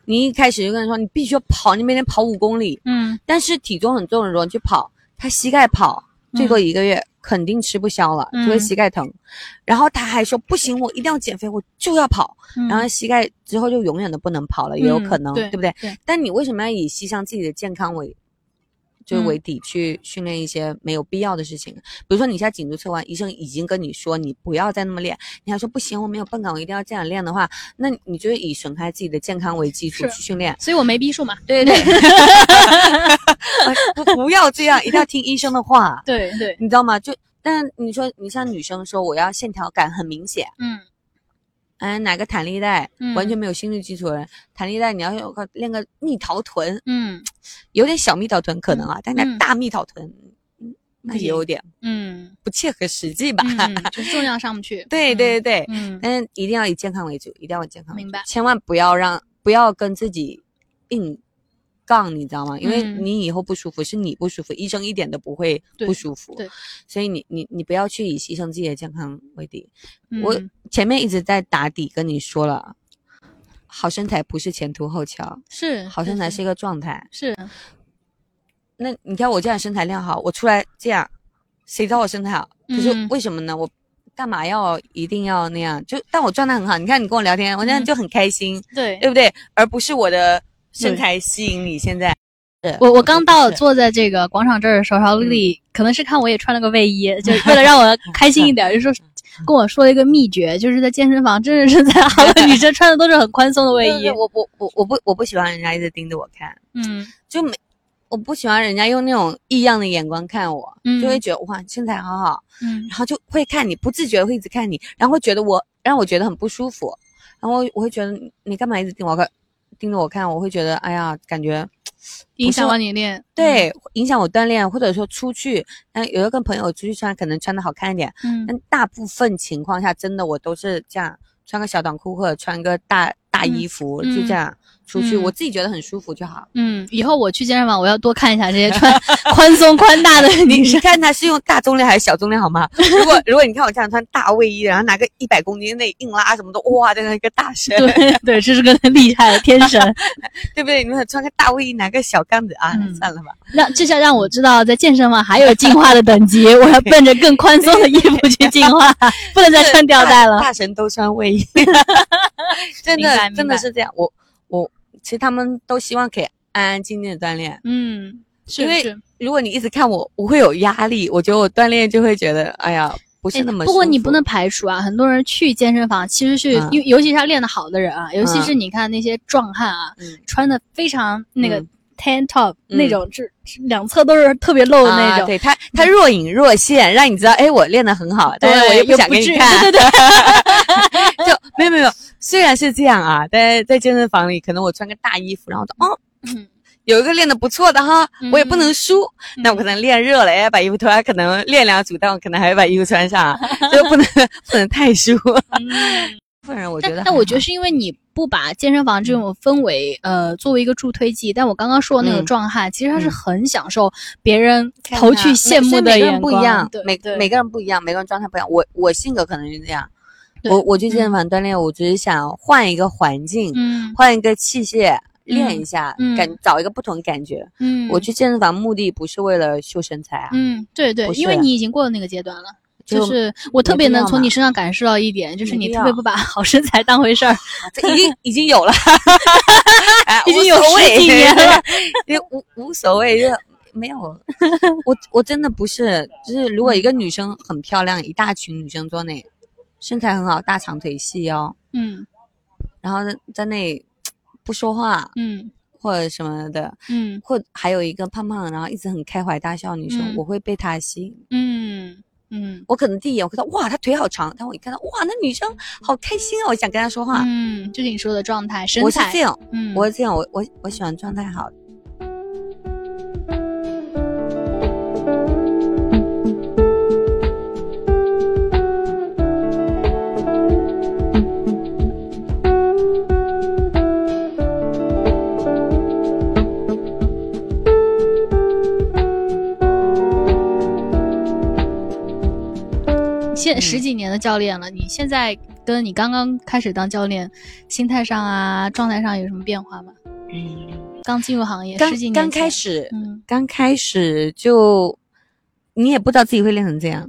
你一开始就跟他说你必须要跑，你每天跑五公里，嗯，但是体重很重的人去跑，他膝盖跑最多一个月肯定吃不消了，就会膝盖疼。然后他还说不行，我一定要减肥，我就要跑，然后膝盖之后就永远都不能跑了，也有可能，对不对？但你为什么要以牺牲自己的健康为？就是为底去训练一些没有必要的事情，比如说你现在颈椎侧弯，医生已经跟你说你不要再那么练，你还说不行，我没有泵感，我一定要这样练的话，那你就以损害自己的健康为基础去训练。所以我没逼数嘛。对对。不 不要这样，一定要听医生的话。对对，你知道吗？就但你说你像女生说我要线条感很明显，嗯。哎，哪个弹力带完全没有心率基础的人，弹力带你要有个练个蜜桃臀，嗯，有点小蜜桃臀可能啊，但那大蜜桃臀，那也有点，嗯，不切合实际吧？就是重量上不去。对对对对，嗯，但是一定要以健康为主，一定要以健康，明白？千万不要让不要跟自己硬。杠，你知道吗？因为你以后不舒服，是你不舒服，医生一点都不会不舒服。对，所以你你你不要去以牺牲自己的健康为底。我前面一直在打底跟你说了，好身材不是前凸后翘，是好身材是一个状态。是。那你看我这样身材练好，我出来这样，谁知道我身材好？可是为什么呢？我干嘛要一定要那样？就但我状态很好，你看你跟我聊天，我现在就很开心，对对不对？而不是我的。身材吸引你，现在，我我刚到坐在这个广场这儿的时候，然后丽丽可能是看我也穿了个卫衣，就为了让我开心一点，就说跟我说了一个秘诀，就是在健身房真的身材好的女生穿的都是很宽松的卫衣。我我我我不我不喜欢人家一直盯着我看，嗯，就没我不喜欢人家用那种异样的眼光看我，就会觉得哇身材好好，嗯，然后就会看你，不自觉会一直看你，然后会觉得我让我觉得很不舒服，然后我会觉得你干嘛一直盯我看？盯着我看，我会觉得，哎呀，感觉影响了你练，对，影响我锻炼，或者说出去，那，有的跟朋友出去穿，可能穿的好看一点，嗯，但大部分情况下，真的我都是这样，穿个小短裤或者穿个大大衣服，就这样。出去，我自己觉得很舒服就好。嗯，以后我去健身房，我要多看一下这些穿 宽松宽大的女生。你看她是用大重量还是小重量，好吗？如果如果你看我这样穿大卫衣，然后拿个一百公斤内硬拉什么的，哇，真的一个大神。对 对，这是个厉害的天神，对不对？你们穿个大卫衣，拿个小杠子啊，算了吧。那至少让我知道，在健身房还有进化的等级，我要奔着更宽松的衣服去进化，不能再穿吊带了。大神都穿卫衣，真的真的是这样。我我。其实他们都希望可以安安静静的锻炼，嗯，因为如果你一直看我，我会有压力。我觉得我锻炼就会觉得，哎呀，不是那么。不过你不能排除啊，很多人去健身房其实是，尤尤其是他练得好的人啊，尤其是你看那些壮汉啊，穿的非常那个 tan top 那种，是两侧都是特别露的那种。对他，他若隐若现，让你知道，哎，我练得很好，但是我又不想给你看。对对对，就没有没有。虽然是这样啊，在在健身房里，可能我穿个大衣服，然后哦，有一个练的不错的哈，我也不能输。那我可能练热了，哎，把衣服脱下，可能练两组，但我可能还要把衣服穿上，就不能不能太输。部分人我觉得，但我觉得是因为你不把健身房这种氛围，呃，作为一个助推剂。但我刚刚说的那个壮汉，其实他是很享受别人投去羡慕的眼光。不一样，每每个人不一样，每个人状态不一样。我我性格可能是这样。我我去健身房锻炼，我只是想换一个环境，嗯，换一个器械练一下，感找一个不同感觉。嗯，我去健身房目的不是为了秀身材啊。嗯，对对，因为你已经过了那个阶段了。就是我特别能从你身上感受到一点，就是你特别不把 好身材当回事儿。这已经已经有了，已经有十几年了，也无无所谓，就没有，我我真的不是，就是如果一个女生很漂亮，一大群女生坐那，身材很好，大长腿细腰，嗯，然后在那不说话，嗯，或者什么的，嗯，或还有一个胖胖的，然后一直很开怀大笑女生，我会被她吸引，嗯。嗯，我可能第一眼我看到哇，她腿好长，但我一看到哇，那女生好开心啊，我想跟她说话。嗯，就是你说的状态，身材。我是这样，嗯，我是这样，我我我喜欢状态好。现十几年的教练了，你现在跟你刚刚开始当教练，心态上啊，状态上有什么变化吗？嗯，刚进入行业十几年，刚开始，嗯，刚开始就你也不知道自己会练成这样。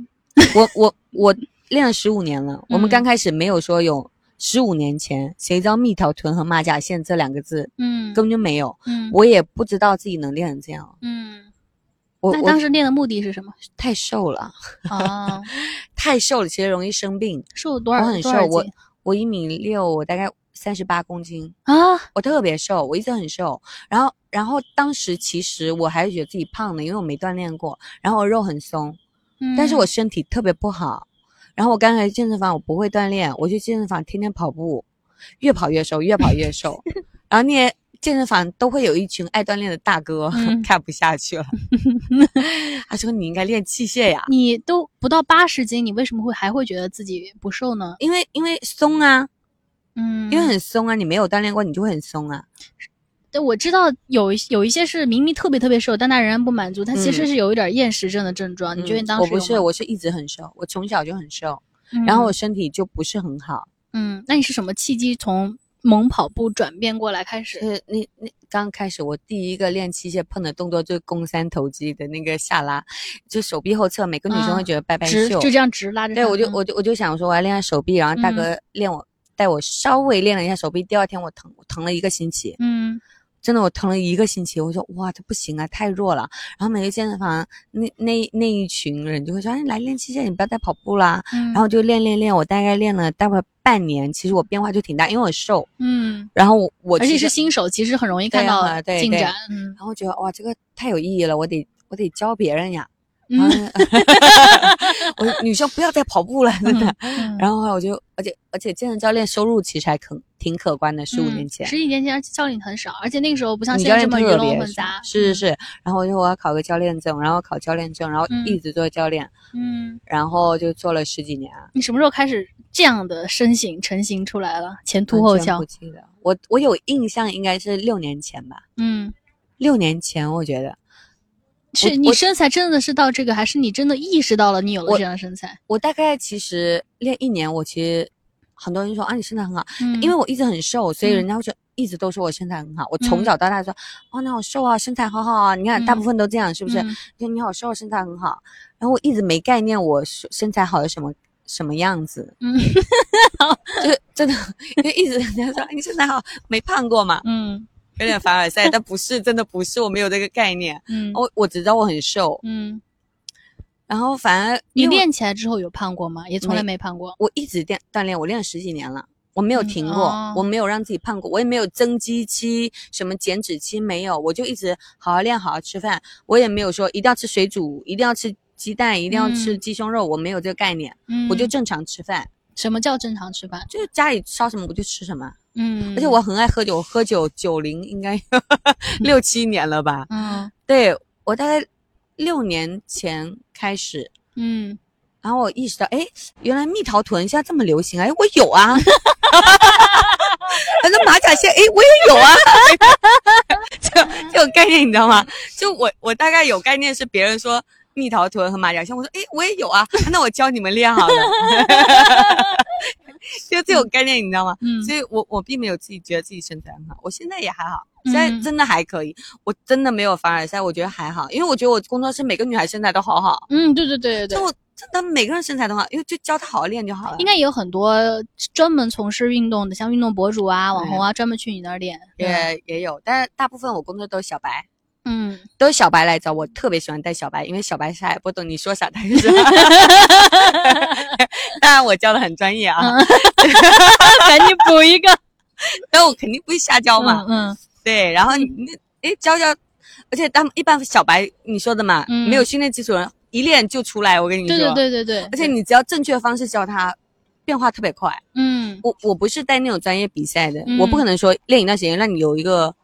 我我我练了十五年了，我们刚开始没有说有十五年前谁知道蜜桃臀和马甲线这两个字，嗯，根本就没有，嗯，我也不知道自己能练成这样，嗯。那当时练的目的是什么？太瘦了啊！太瘦了，其实容易生病。瘦了多少？我很瘦，我我一米六，我大概三十八公斤啊！我特别瘦，我一直很瘦。然后，然后当时其实我还是觉得自己胖的，因为我没锻炼过。然后我肉很松，但是我身体特别不好。然后我刚来健身房，我不会锻炼，我去健身房天天跑步，越跑越瘦，越跑越瘦。然后那些。健身房都会有一群爱锻炼的大哥，看不下去了。他说：“你应该练器械呀。”你都不到八十斤，你为什么会还会觉得自己不瘦呢？因为因为松啊，嗯，因为很松啊，你没有锻炼过，你就会很松啊。对，我知道有有一些是明明特别特别瘦，但他仍然不满足，他其实是有一点厌食症的症状。你觉得当时我不是，我是一直很瘦，我从小就很瘦，然后我身体就不是很好。嗯，那你是什么契机从？猛跑步转变过来开始，是那那刚开始我第一个练器械碰的动作就是肱三头肌的那个下拉，就手臂后侧，每个女生会觉得拜拜秀，就这样直拉着。对，我就我就我就想说我要练下手臂，然后大哥练我带我稍微练了一下手臂，第二天我疼疼了一个星期。嗯。真的，我疼了一个星期，我说哇，这不行啊，太弱了。然后每个健身房那那那一群人就会说，哎，来练器械，你不要再跑步啦。然后就练练练，我大概练了大概半年，其实我变化就挺大，因为我瘦。嗯。然后我我而且是新手，其实很容易看到进展。嗯。然后觉得哇，这个太有意义了，我得我得教别人呀。嗯，我女生不要再跑步了，真的。然后我就，而且而且健身教练收入其实还可挺可观的，十五年前。十几年前教练很少，而且那个时候不像现在这么鱼龙混杂。是是是。然后我就我要考个教练证，然后考教练证，然后一直做教练。嗯。然后就做了十几年。你什么时候开始这样的身形成型出来了？前凸后翘。不记得，我我有印象，应该是六年前吧。嗯。六年前，我觉得。是你身材真的是到这个，还是你真的意识到了你有了这样的身材？我大概其实练一年，我其实很多人说啊，你身材很好，因为我一直很瘦，所以人家会说一直都说我身材很好。我从小到大说，哦，你好瘦啊，身材好好啊。你看大部分都这样，是不是？说你好瘦，身材很好。然后我一直没概念，我身材好的什么什么样子？嗯，就真的，因为一直人家说你身材好，没胖过嘛。嗯。有点凡尔赛，但不是真的不是，我没有这个概念。嗯，我我只知道我很瘦。嗯，然后反而你练起来之后有胖过吗？也从来没胖过。我一直练锻炼，我练了十几年了，我没有停过，我没有让自己胖过，我也没有增肌期、什么减脂期没有，我就一直好好练，好好吃饭。我也没有说一定要吃水煮，一定要吃鸡蛋，一定要吃鸡胸肉，我没有这个概念。嗯，我就正常吃饭。什么叫正常吃饭？就是家里烧什么我就吃什么。嗯，而且我很爱喝酒，喝酒九零应该 六七年了吧？嗯，对我大概六年前开始，嗯，然后我意识到，哎，原来蜜桃臀现在这么流行，哎，我有啊，反正马甲线，哎，我也有啊，这这种概念你知道吗？就我我大概有概念是别人说蜜桃臀和马甲线，我说，哎，我也有啊，那我教你们练好了。就这种概念，你知道吗？嗯，所以我我并没有自己觉得自己身材很好，我现在也还好，现在真的还可以，我真的没有凡尔赛，我觉得还好，因为我觉得我工作室每个女孩身材都好好。嗯，对对对对对，就真的每个人身材都好，因为就教她好好练就好了。应该也有很多专门从事运动的，像运动博主啊、网红啊，专门去你那儿练。也也有，但是大部分我工作都是小白。嗯，都是小白来找我，特别喜欢带小白，因为小白啥也，不懂你说啥他就是。当然我教的很专业啊，赶紧补一个，但我肯定不会瞎教嘛。嗯，对，然后你哎教教，而且他们一般小白你说的嘛，没有训练基础人一练就出来，我跟你说，对对对对对，而且你只要正确的方式教他。变化特别快，嗯，我我不是带那种专业比赛的，我不可能说练一段时间让你有一个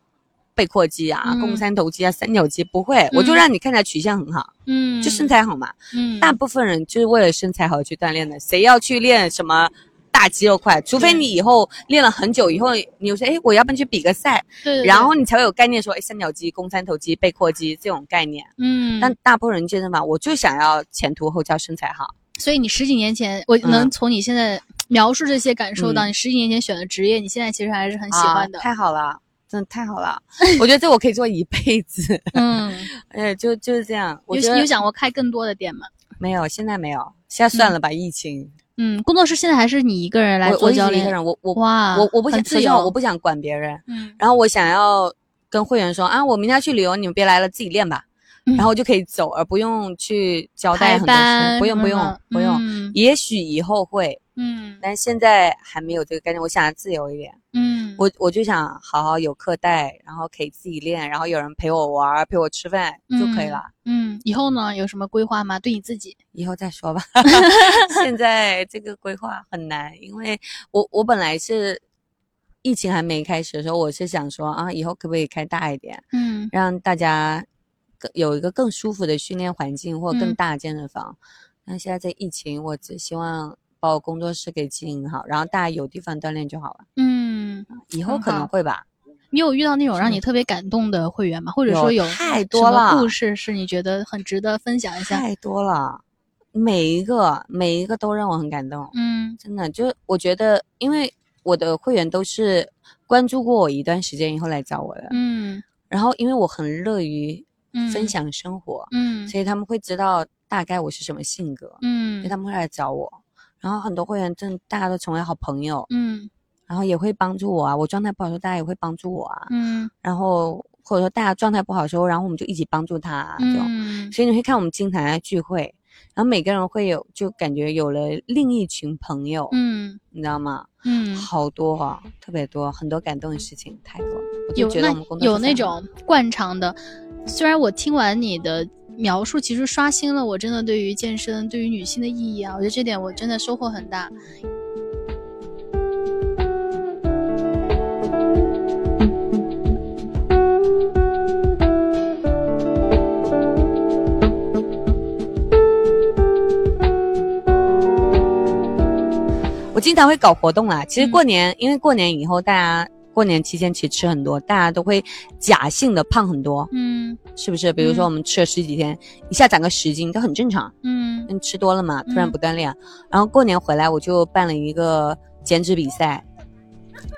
背阔肌啊、肱三头肌啊、三角肌，不会，我就让你看起来曲线很好，嗯，就身材好嘛，嗯，大部分人就是为了身材好去锻炼的，谁要去练什么大肌肉块？除非你以后练了很久以后，你又说，哎，我要不然去比个赛，对，然后你才会有概念说，哎，三角肌、肱三头肌、背阔肌这种概念，嗯，但大部分人健身房，我就想要前凸后翘，身材好。所以你十几年前，我能从你现在描述这些感受到，你十几年前选的职业，你现在其实还是很喜欢的。太好了，真的太好了！我觉得这我可以做一辈子。嗯，哎，就就是这样。有有想过开更多的店吗？没有，现在没有，现在算了吧，疫情。嗯，工作室现在还是你一个人来做教练？一个人，我我哇，我我不想自由，我不想管别人。嗯，然后我想要跟会员说啊，我明天要去旅游，你们别来了，自己练吧。然后就可以走，而不用去交代很多事。不用不用不用，也许以后会，嗯，但现在还没有这个概念。我想要自由一点，嗯，我我就想好好有课带，然后可以自己练，然后有人陪我玩，陪我吃饭就可以了。嗯，以后呢有什么规划吗？对你自己？以后再说吧。现在这个规划很难，因为我我本来是疫情还没开始的时候，我是想说啊，以后可不可以开大一点？嗯，让大家。有一个更舒服的训练环境，或更大的健身房。那现在这疫情，我只希望把我工作室给经营好，然后大家有地方锻炼就好了。嗯，以后可能会吧。你有遇到那种让你特别感动的会员吗？或者说有太多了故事是你觉得很值得分享一下？太多了，每一个每一个都让我很感动。嗯，真的，就我觉得，因为我的会员都是关注过我一段时间以后来找我的。嗯，然后因为我很乐于。分享生活，嗯，所以他们会知道大概我是什么性格，嗯，所以他们会来找我，然后很多会员真大家都成为好朋友，嗯，然后也会帮助我啊，我状态不好时候大家也会帮助我啊，嗯，然后或者说大家状态不好的时候，然后我们就一起帮助他，嗯，所以你会看我们经常在聚会，然后每个人会有就感觉有了另一群朋友，嗯，你知道吗？嗯，好多啊，特别多，很多感动的事情太多，我就觉得我们工作有那种惯常的。虽然我听完你的描述，其实刷新了我真的对于健身、对于女性的意义啊，我觉得这点我真的收获很大。我经常会搞活动啦，其实过年，因为过年以后大家。过年期间其实吃很多，大家都会假性的胖很多，嗯，是不是？比如说我们吃了十几天，一下长个十斤都很正常，嗯，你吃多了嘛，突然不锻炼，然后过年回来我就办了一个减脂比赛，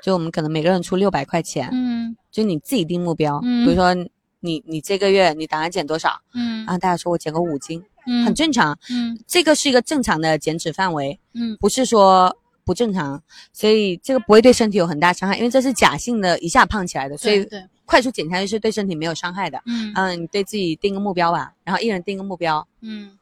就我们可能每个人出六百块钱，嗯，就你自己定目标，比如说你你这个月你打算减多少，嗯，然后大家说我减个五斤，嗯，很正常，嗯，这个是一个正常的减脂范围，嗯，不是说。不正常，所以这个不会对身体有很大伤害，因为这是假性的一下胖起来的，所以快速减下去是对身体没有伤害的。嗯嗯，你对自己定个目标吧，然后一人定个目标。嗯，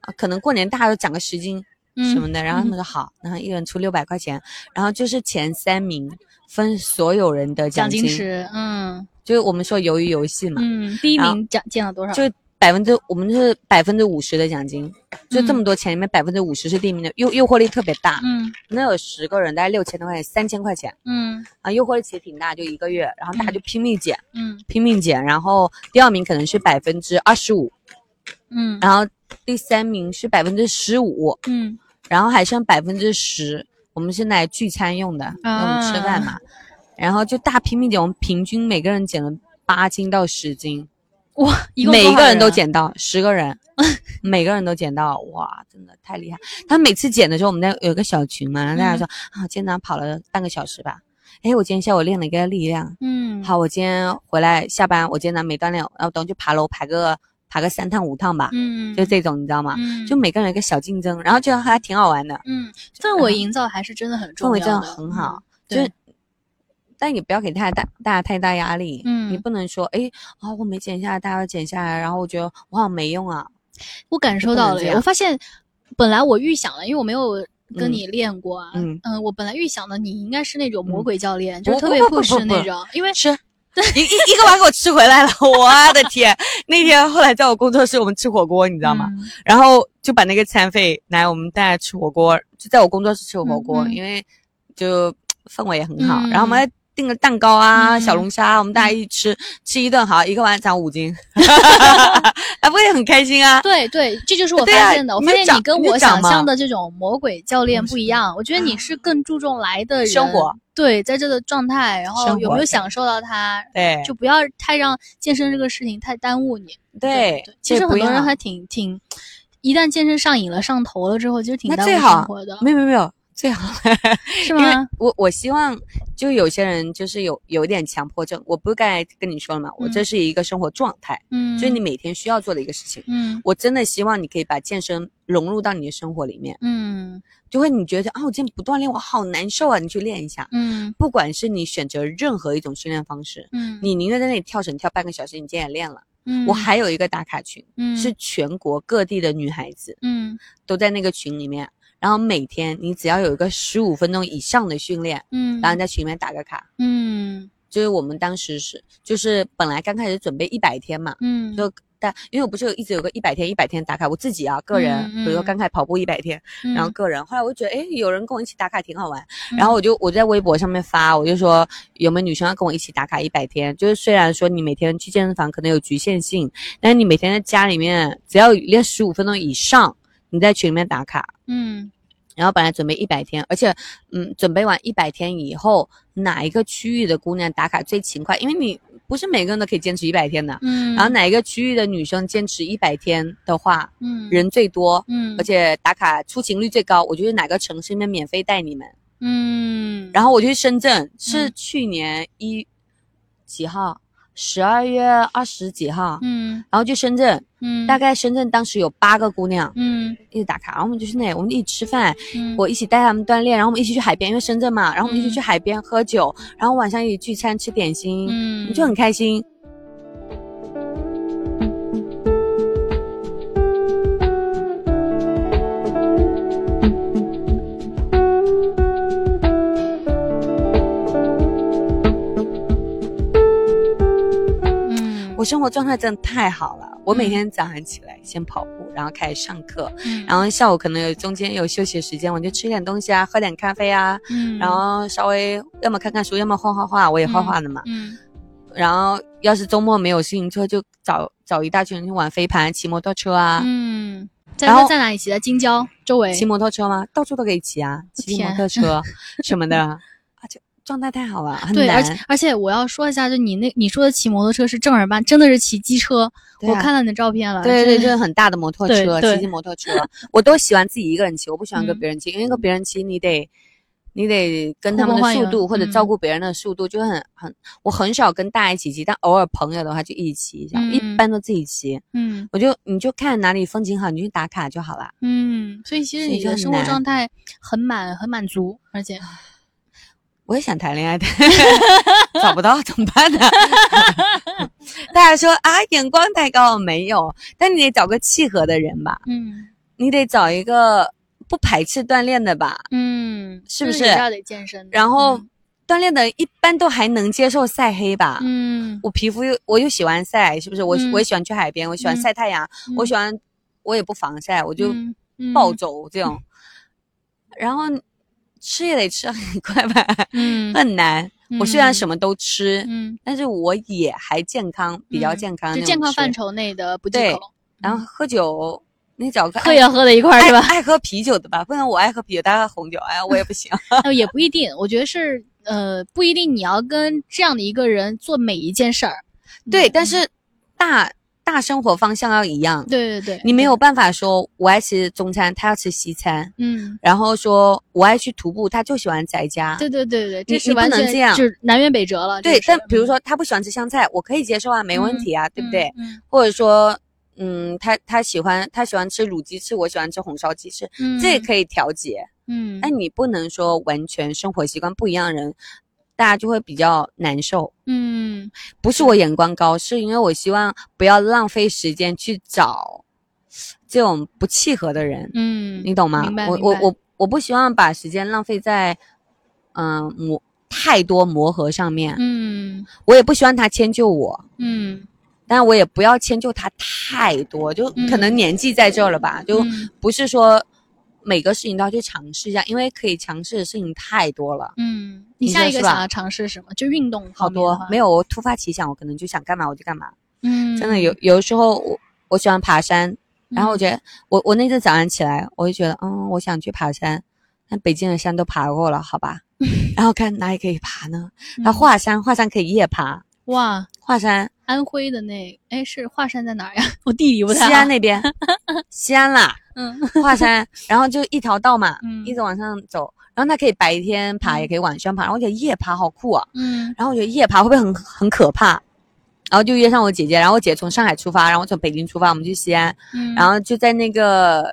啊，可能过年大家都长个十斤什么的，然后他们说好，然后一人出六百块钱，然后就是前三名分所有人的奖金池。嗯，就是我们说鱿鱼游戏嘛。嗯，第一名奖金了多少？就。百分之我们是百分之五十的奖金，就这么多钱里面百分之五十是第一名的，诱诱惑力特别大。嗯，那有十个人，大概六千多块钱，三千块钱。嗯，啊，诱惑力其实挺大，就一个月，然后大家就拼命减，嗯，拼命减，然后第二名可能是百分之二十五，嗯，然后第三名是百分之十五，嗯，然后还剩百分之十，我们是来聚餐用的，我们吃饭嘛，然后就大拼命减，我们平均每个人减了八斤到十斤。哇！每一个人都捡到十个人，每个人都捡到，哇，真的太厉害！他每次捡的时候，我们那有个小群嘛，大家说啊，今天早上跑了半个小时吧。哎，我今天下午练了一个力量，嗯，好，我今天回来下班，我今天没锻炼，然后等去爬楼，爬个爬个三趟五趟吧，嗯，就这种，你知道吗？嗯，就每个人一个小竞争，然后就还挺好玩的，嗯，氛围营造还是真的很重要，氛围真的很好，就是。但也不要给太大大家太大压力。嗯，你不能说，哎，啊，我没减下来，大家要减下来，然后我觉得我好像没用啊。我感受到了，我发现，本来我预想了，因为我没有跟你练过啊，嗯嗯，我本来预想的你应该是那种魔鬼教练，就是特别不吃那种，因为是。一一一个碗给我吃回来了，我的天！那天后来在我工作室，我们吃火锅，你知道吗？然后就把那个餐费来我们大家吃火锅，就在我工作室吃火锅，因为就氛围也很好。然后我们还订了蛋糕啊、小龙虾，我们大家一起吃，吃一顿好，一个晚上长五斤，啊，不也很开心啊？对对，这就是我发现的。我发现你跟我想象的这种魔鬼教练不一样，我觉得你是更注重来的人生活。对，在这个状态，然后有没有享受到它？对，就不要太让健身这个事情太耽误你。对，其实很多人还挺挺，一旦健身上瘾了、上头了之后，其实挺耽误生活的。没有没有没有，最好是吗？我我希望，就有些人就是有有点强迫症。我不是刚才跟你说了吗？我这是一个生活状态，嗯，就是你每天需要做的一个事情，嗯，我真的希望你可以把健身融入到你的生活里面，嗯。就会你觉得啊，我今天不锻炼我好难受啊，你去练一下。嗯，不管是你选择任何一种训练方式，嗯，你宁愿在那里跳绳跳半个小时，你今天也练了。嗯，我还有一个打卡群，嗯，是全国各地的女孩子，嗯，都在那个群里面。然后每天你只要有一个十五分钟以上的训练，嗯，然后在群里面打个卡，嗯，就是我们当时是就是本来刚开始准备一百天嘛，嗯，就。但因为我不是有一直有个一百天一百天打卡，我自己啊个人，比如说刚开始跑步一百天，然后个人，后来我就觉得哎有人跟我一起打卡挺好玩，然后我就我在微博上面发，我就说有没有女生要跟我一起打卡一百天？就是虽然说你每天去健身房可能有局限性，但是你每天在家里面只要练十五分钟以上，你在群里面打卡，嗯，然后本来准备一百天，而且嗯准备完一百天以后，哪一个区域的姑娘打卡最勤快？因为你。不是每个人都可以坚持一百天的，嗯，然后哪一个区域的女生坚持一百天的话，嗯，人最多，嗯，而且打卡出勤率最高，我觉得哪个城市里面免费带你们，嗯，然后我就去深圳，是去年一几号？十二月二十几号，嗯，然后去深圳，嗯，大概深圳当时有八个姑娘，嗯，一起打卡，然后我们就去那，我们一起吃饭，嗯，我一起带他们锻炼，然后我们一起去海边，因为深圳嘛，然后我们一起去海边喝酒，然后晚上一起聚餐吃点心，嗯，就很开心。我生活状态真的太好了，我每天早上起来先跑步，然后开始上课，然后下午可能有中间有休息时间，我就吃点东西啊，喝点咖啡啊，然后稍微要么看看书，要么画画画，我也画画的嘛。嗯，然后要是周末没有自行车，就找找一大群人去玩飞盘、骑摩托车啊。嗯，然后在哪里骑？的京郊周围骑摩托车吗？到处都可以骑啊，骑摩托车什么的。状态太好了，对，而且而且我要说一下，就你那你说的骑摩托车是正儿八，真的是骑机车。我看到你的照片了，对对，就是很大的摩托车，骑骑摩托车。我都喜欢自己一个人骑，我不喜欢跟别人骑，因为跟别人骑你得你得跟他们的速度或者照顾别人的速度，就很很。我很少跟大家一起骑，但偶尔朋友的话就一起骑一下，一般都自己骑。嗯，我就你就看哪里风景好，你去打卡就好了。嗯，所以其实你的生活状态很满很满足，而且。我也想谈恋爱的，找不到怎么办呢？大家说啊，眼光太高，没有。但你得找个契合的人吧，嗯，你得找一个不排斥锻炼的吧，嗯，是不是？要得健身。然后锻炼的一般都还能接受晒黑吧，嗯，我皮肤又我又喜欢晒，是不是？我我也喜欢去海边，我喜欢晒太阳，我喜欢我也不防晒，我就暴走这种，然后。吃也得吃很快吧，嗯，很难。我虽然什么都吃，嗯，但是我也还健康，比较健康，就健康范畴内的不忌口。然后喝酒，你找个喝也喝在一块是吧？爱喝啤酒的吧，不然我爱喝啤酒，大家喝红酒，哎呀，我也不行。也不一定，我觉得是呃，不一定你要跟这样的一个人做每一件事儿。对，但是大。大生活方向要一样，对对对，你没有办法说我爱吃中餐，他要吃西餐，嗯，然后说我爱去徒步，他就喜欢宅家，对对对对，这是不能这样，就南辕北辙了。对，但比如说他不喜欢吃香菜，我可以接受啊，没问题啊，对不对？或者说，嗯，他他喜欢他喜欢吃卤鸡翅，我喜欢吃红烧鸡翅，这也可以调节，嗯，但你不能说完全生活习惯不一样的人。大家就会比较难受。嗯，不是我眼光高，是因为我希望不要浪费时间去找这种不契合的人。嗯，你懂吗？我我我我不希望把时间浪费在嗯磨太多磨合上面。嗯，我也不希望他迁就我。嗯。但我也不要迁就他太多，就可能年纪在这了吧，就不是说每个事情都要去尝试一下，因为可以尝试的事情太多了。嗯，你下一个想要尝试什么？就运动好多没有，我突发奇想，我可能就想干嘛我就干嘛。嗯，真的有有的时候我我喜欢爬山，然后我觉得我我那次早上起来，我就觉得嗯，我想去爬山，但北京的山都爬过了，好吧，然后看哪里可以爬呢？那华山，华山可以夜爬。哇，华山。安徽的那哎是华山在哪儿呀？我地理不太。西安那边，西安啦。嗯，华山，然后就一条道嘛，嗯，一直往上走，然后它可以白天爬，也可以晚上爬，然后我觉得夜爬好酷啊。嗯，然后我觉得夜爬会不会很很可怕？然后就约上我姐姐，然后我姐从上海出发，然后我从北京出发，我们去西安，嗯，然后就在那个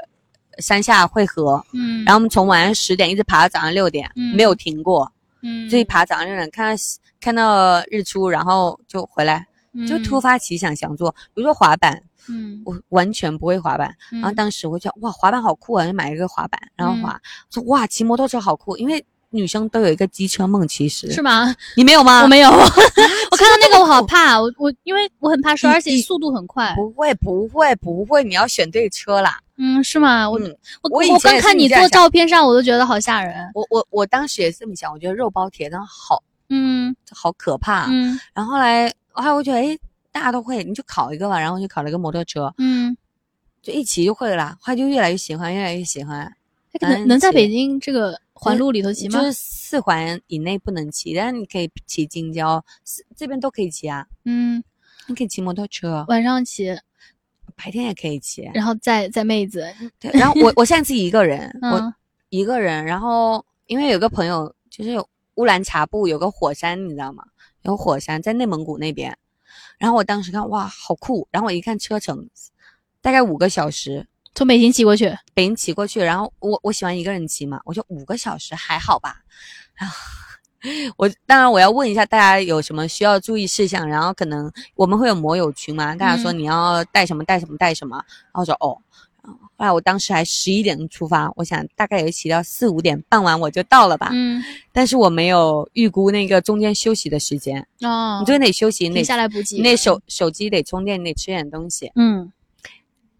山下汇合，嗯，然后我们从晚上十点一直爬到早上六点，没有停过，嗯，就爬早上六点看到看到日出，然后就回来。就突发奇想想做，比如说滑板，嗯，我完全不会滑板，然后当时我就哇，滑板好酷啊，就买一个滑板，然后滑，说哇，骑摩托车好酷，因为女生都有一个机车梦，其实是吗？你没有吗？我没有，我看到那个我好怕，我我因为我很怕摔，而且速度很快。不会不会不会，你要选对车啦。嗯，是吗？我我我刚看你做照片上，我都觉得好吓人。我我我当时也是这么想，我觉得肉包铁真的好，嗯，好可怕。嗯，然后来。还我觉得，哎，大家都会，你就考一个吧，然后就考了一个摩托车，嗯，就一骑就会了，后来就越来越喜欢，越来越喜欢。能能在北京这个环路里头骑吗？就是四环以内不能骑，但是你可以骑京郊，这边都可以骑啊。嗯，你可以骑摩托车，晚上骑，白天也可以骑。然后再再妹子，对，然后我 我现在自己一个人，我一个人，然后因为有个朋友，就是乌兰察布有个火山，你知道吗？有火山在内蒙古那边，然后我当时看哇，好酷！然后我一看车程，大概五个小时，从北京骑过去，北京骑过去。然后我我喜欢一个人骑嘛，我就五个小时还好吧。然后 我当然我要问一下大家有什么需要注意事项，然后可能我们会有摩友群嘛，大家说你要带什么带什么带什么，然后说哦。后来我当时还十一点钟出发，我想大概也骑到四五点傍晚我就到了吧。嗯，但是我没有预估那个中间休息的时间。哦，你这边得休息，你得下来补给，那手手机得充电，你得吃点东西。嗯，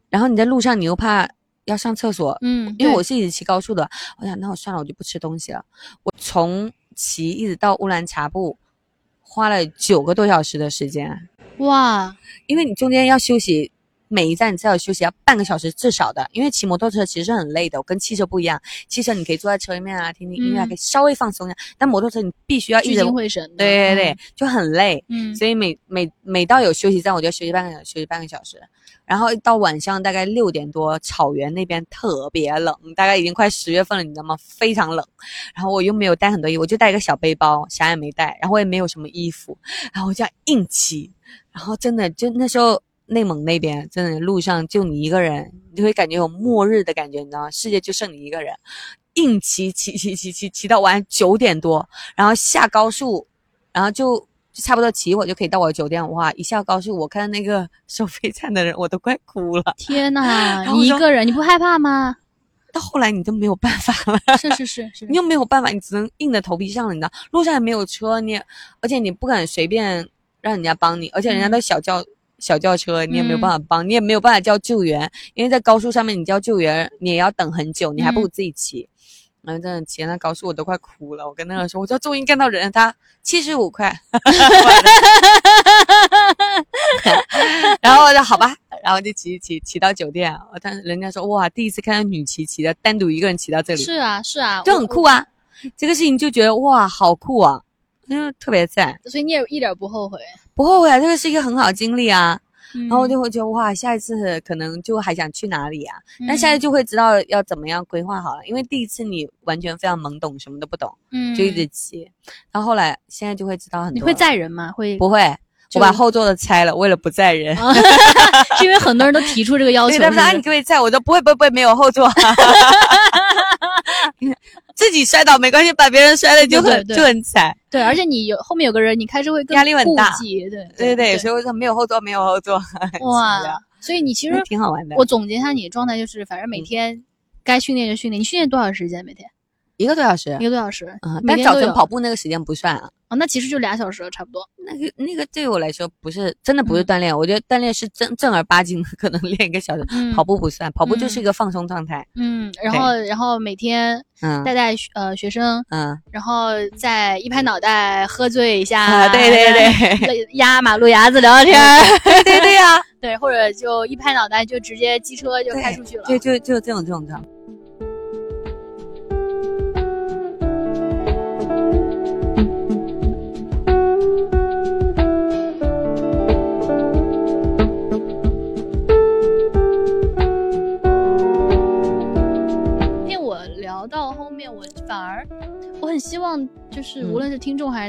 然后你在路上你又怕要上厕所。嗯，因为我是一直骑高速的，我想那我算了，我就不吃东西了。我从骑一直到乌兰察布，花了九个多小时的时间。哇，因为你中间要休息。每一站你至少休息，要半个小时至少的，因为骑摩托车其实很累的，跟汽车不一样。汽车你可以坐在车里面啊，听听音乐，可以稍微放松一下。但摩托车你必须要聚精会神，对对对，就很累。嗯，所以每每每到有休息站，我就休息半个小时，休息半个小时。然后到晚上大概六点多，草原那边特别冷，大概已经快十月份了，你知道吗？非常冷。然后我又没有带很多衣服，我就带一个小背包，啥也没带。然后我也没有什么衣服，然后我就硬骑。然后真的就那时候。内蒙那边真的路上就你一个人，你就会感觉有末日的感觉，你知道吗？世界就剩你一个人，硬骑骑骑骑骑骑到晚上九点多，然后下高速，然后就就差不多骑一会就可以到我的酒店。哇！一下高速，我看那个 收费站的人，我都快哭了。天呐，你一个人你不害怕吗？到后来你都没有办法了。是是是是，你又没有办法，你只能硬着头皮上了。你知道，路上也没有车，你而且你不敢随便让人家帮你，而且人家都小轿。小轿车你也没有办法帮，你也没有办法叫救援，因为在高速上面你叫救援你也要等很久，你还不如自己骑。然后真的骑那高速我都快哭了，我跟那个人说，我说终于看到人，他七十五块，然后我说好吧，然后就骑骑骑到酒店，但人家说哇，第一次看到女骑骑的单独一个人骑到这里，是啊是啊，就很酷啊，这个事情就觉得哇好酷啊，嗯特别赞，所以你也一点不后悔。不后悔啊，这个是一个很好的经历啊，然后我就会觉得哇，下一次可能就还想去哪里啊？但现在就会知道要怎么样规划好了，因为第一次你完全非常懵懂，什么都不懂，嗯，就一直骑，然后后来现在就会知道很多。你会载人吗？会？不会，我把后座的拆了，为了不载人，是因为很多人都提出这个要求。他们说啊，你可以载，我说不会不会不会，没有后座。自己摔倒没关系，把别人摔了就很就很惨。对，而且你有后面有个人，你开车会更压力很大。对对对对，所以我说没有后座，没有后座。哇，所以你其实挺好玩的。我总结一下你的状态，就是反正每天该训练就训练。你训练多少时间每天？一个多小时。一个多小时。嗯，但早晨跑步那个时间不算啊。哦，那其实就俩小时了，差不多。那个那个对我来说不是真的不是锻炼，我觉得锻炼是正正儿八经的，可能练一个小时。跑步不算，跑步就是一个放松状态。嗯，然后然后每天嗯带带呃学生，嗯，然后再一拍脑袋喝醉一下，对对对，压马路牙子聊聊天，对对对呀，对，或者就一拍脑袋就直接机车就开出去了，对，就就这种这种状态。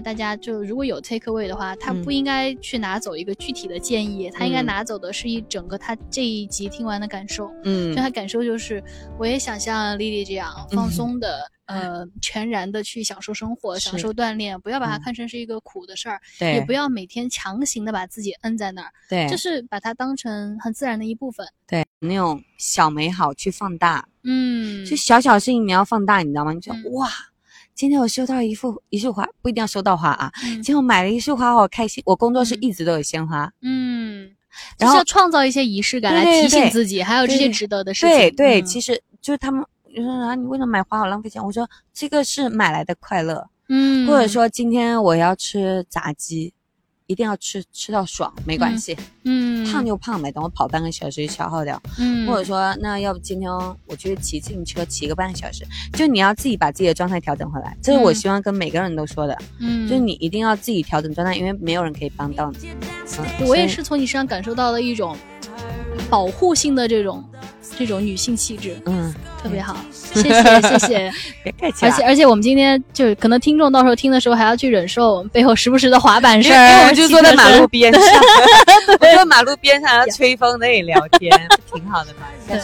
大家，就如果有 take away 的话，他不应该去拿走一个具体的建议，他应该拿走的是一整个他这一集听完的感受。嗯，就他感受就是，我也想像丽丽这样放松的，呃，全然的去享受生活，享受锻炼，不要把它看成是一个苦的事儿，也不要每天强行的把自己摁在那儿，对，就是把它当成很自然的一部分。对，那种小美好去放大。嗯，就小小事情你要放大，你知道吗？你就哇，今天我收到一束一束花，不一定要收到花啊。今天我买了一束花，好开心。我工作室一直都有鲜花。嗯，然后创造一些仪式感来提醒自己，还有这些值得的事情。对对，其实就是他们就说啊，你为什么买花好浪费钱？我说这个是买来的快乐。嗯，或者说今天我要吃炸鸡。一定要吃吃到爽，没关系，嗯，胖就胖呗，等我跑半个小时就消耗掉，嗯，或者说那要不今天我去骑自行车骑个半个小时，就你要自己把自己的状态调整回来，这是我希望跟每个人都说的，嗯，就是你一定要自己调整状态，因为没有人可以帮到你。我也是从你身上感受到了一种保护性的这种。这种女性气质，嗯，特别好，谢谢谢谢，别客气。而且而且，我们今天就可能听众到时候听的时候还要去忍受我们背后时不时的滑板声，因为我们就坐在马路边上，我坐马路边上要吹风那里聊天，挺好的嘛。对。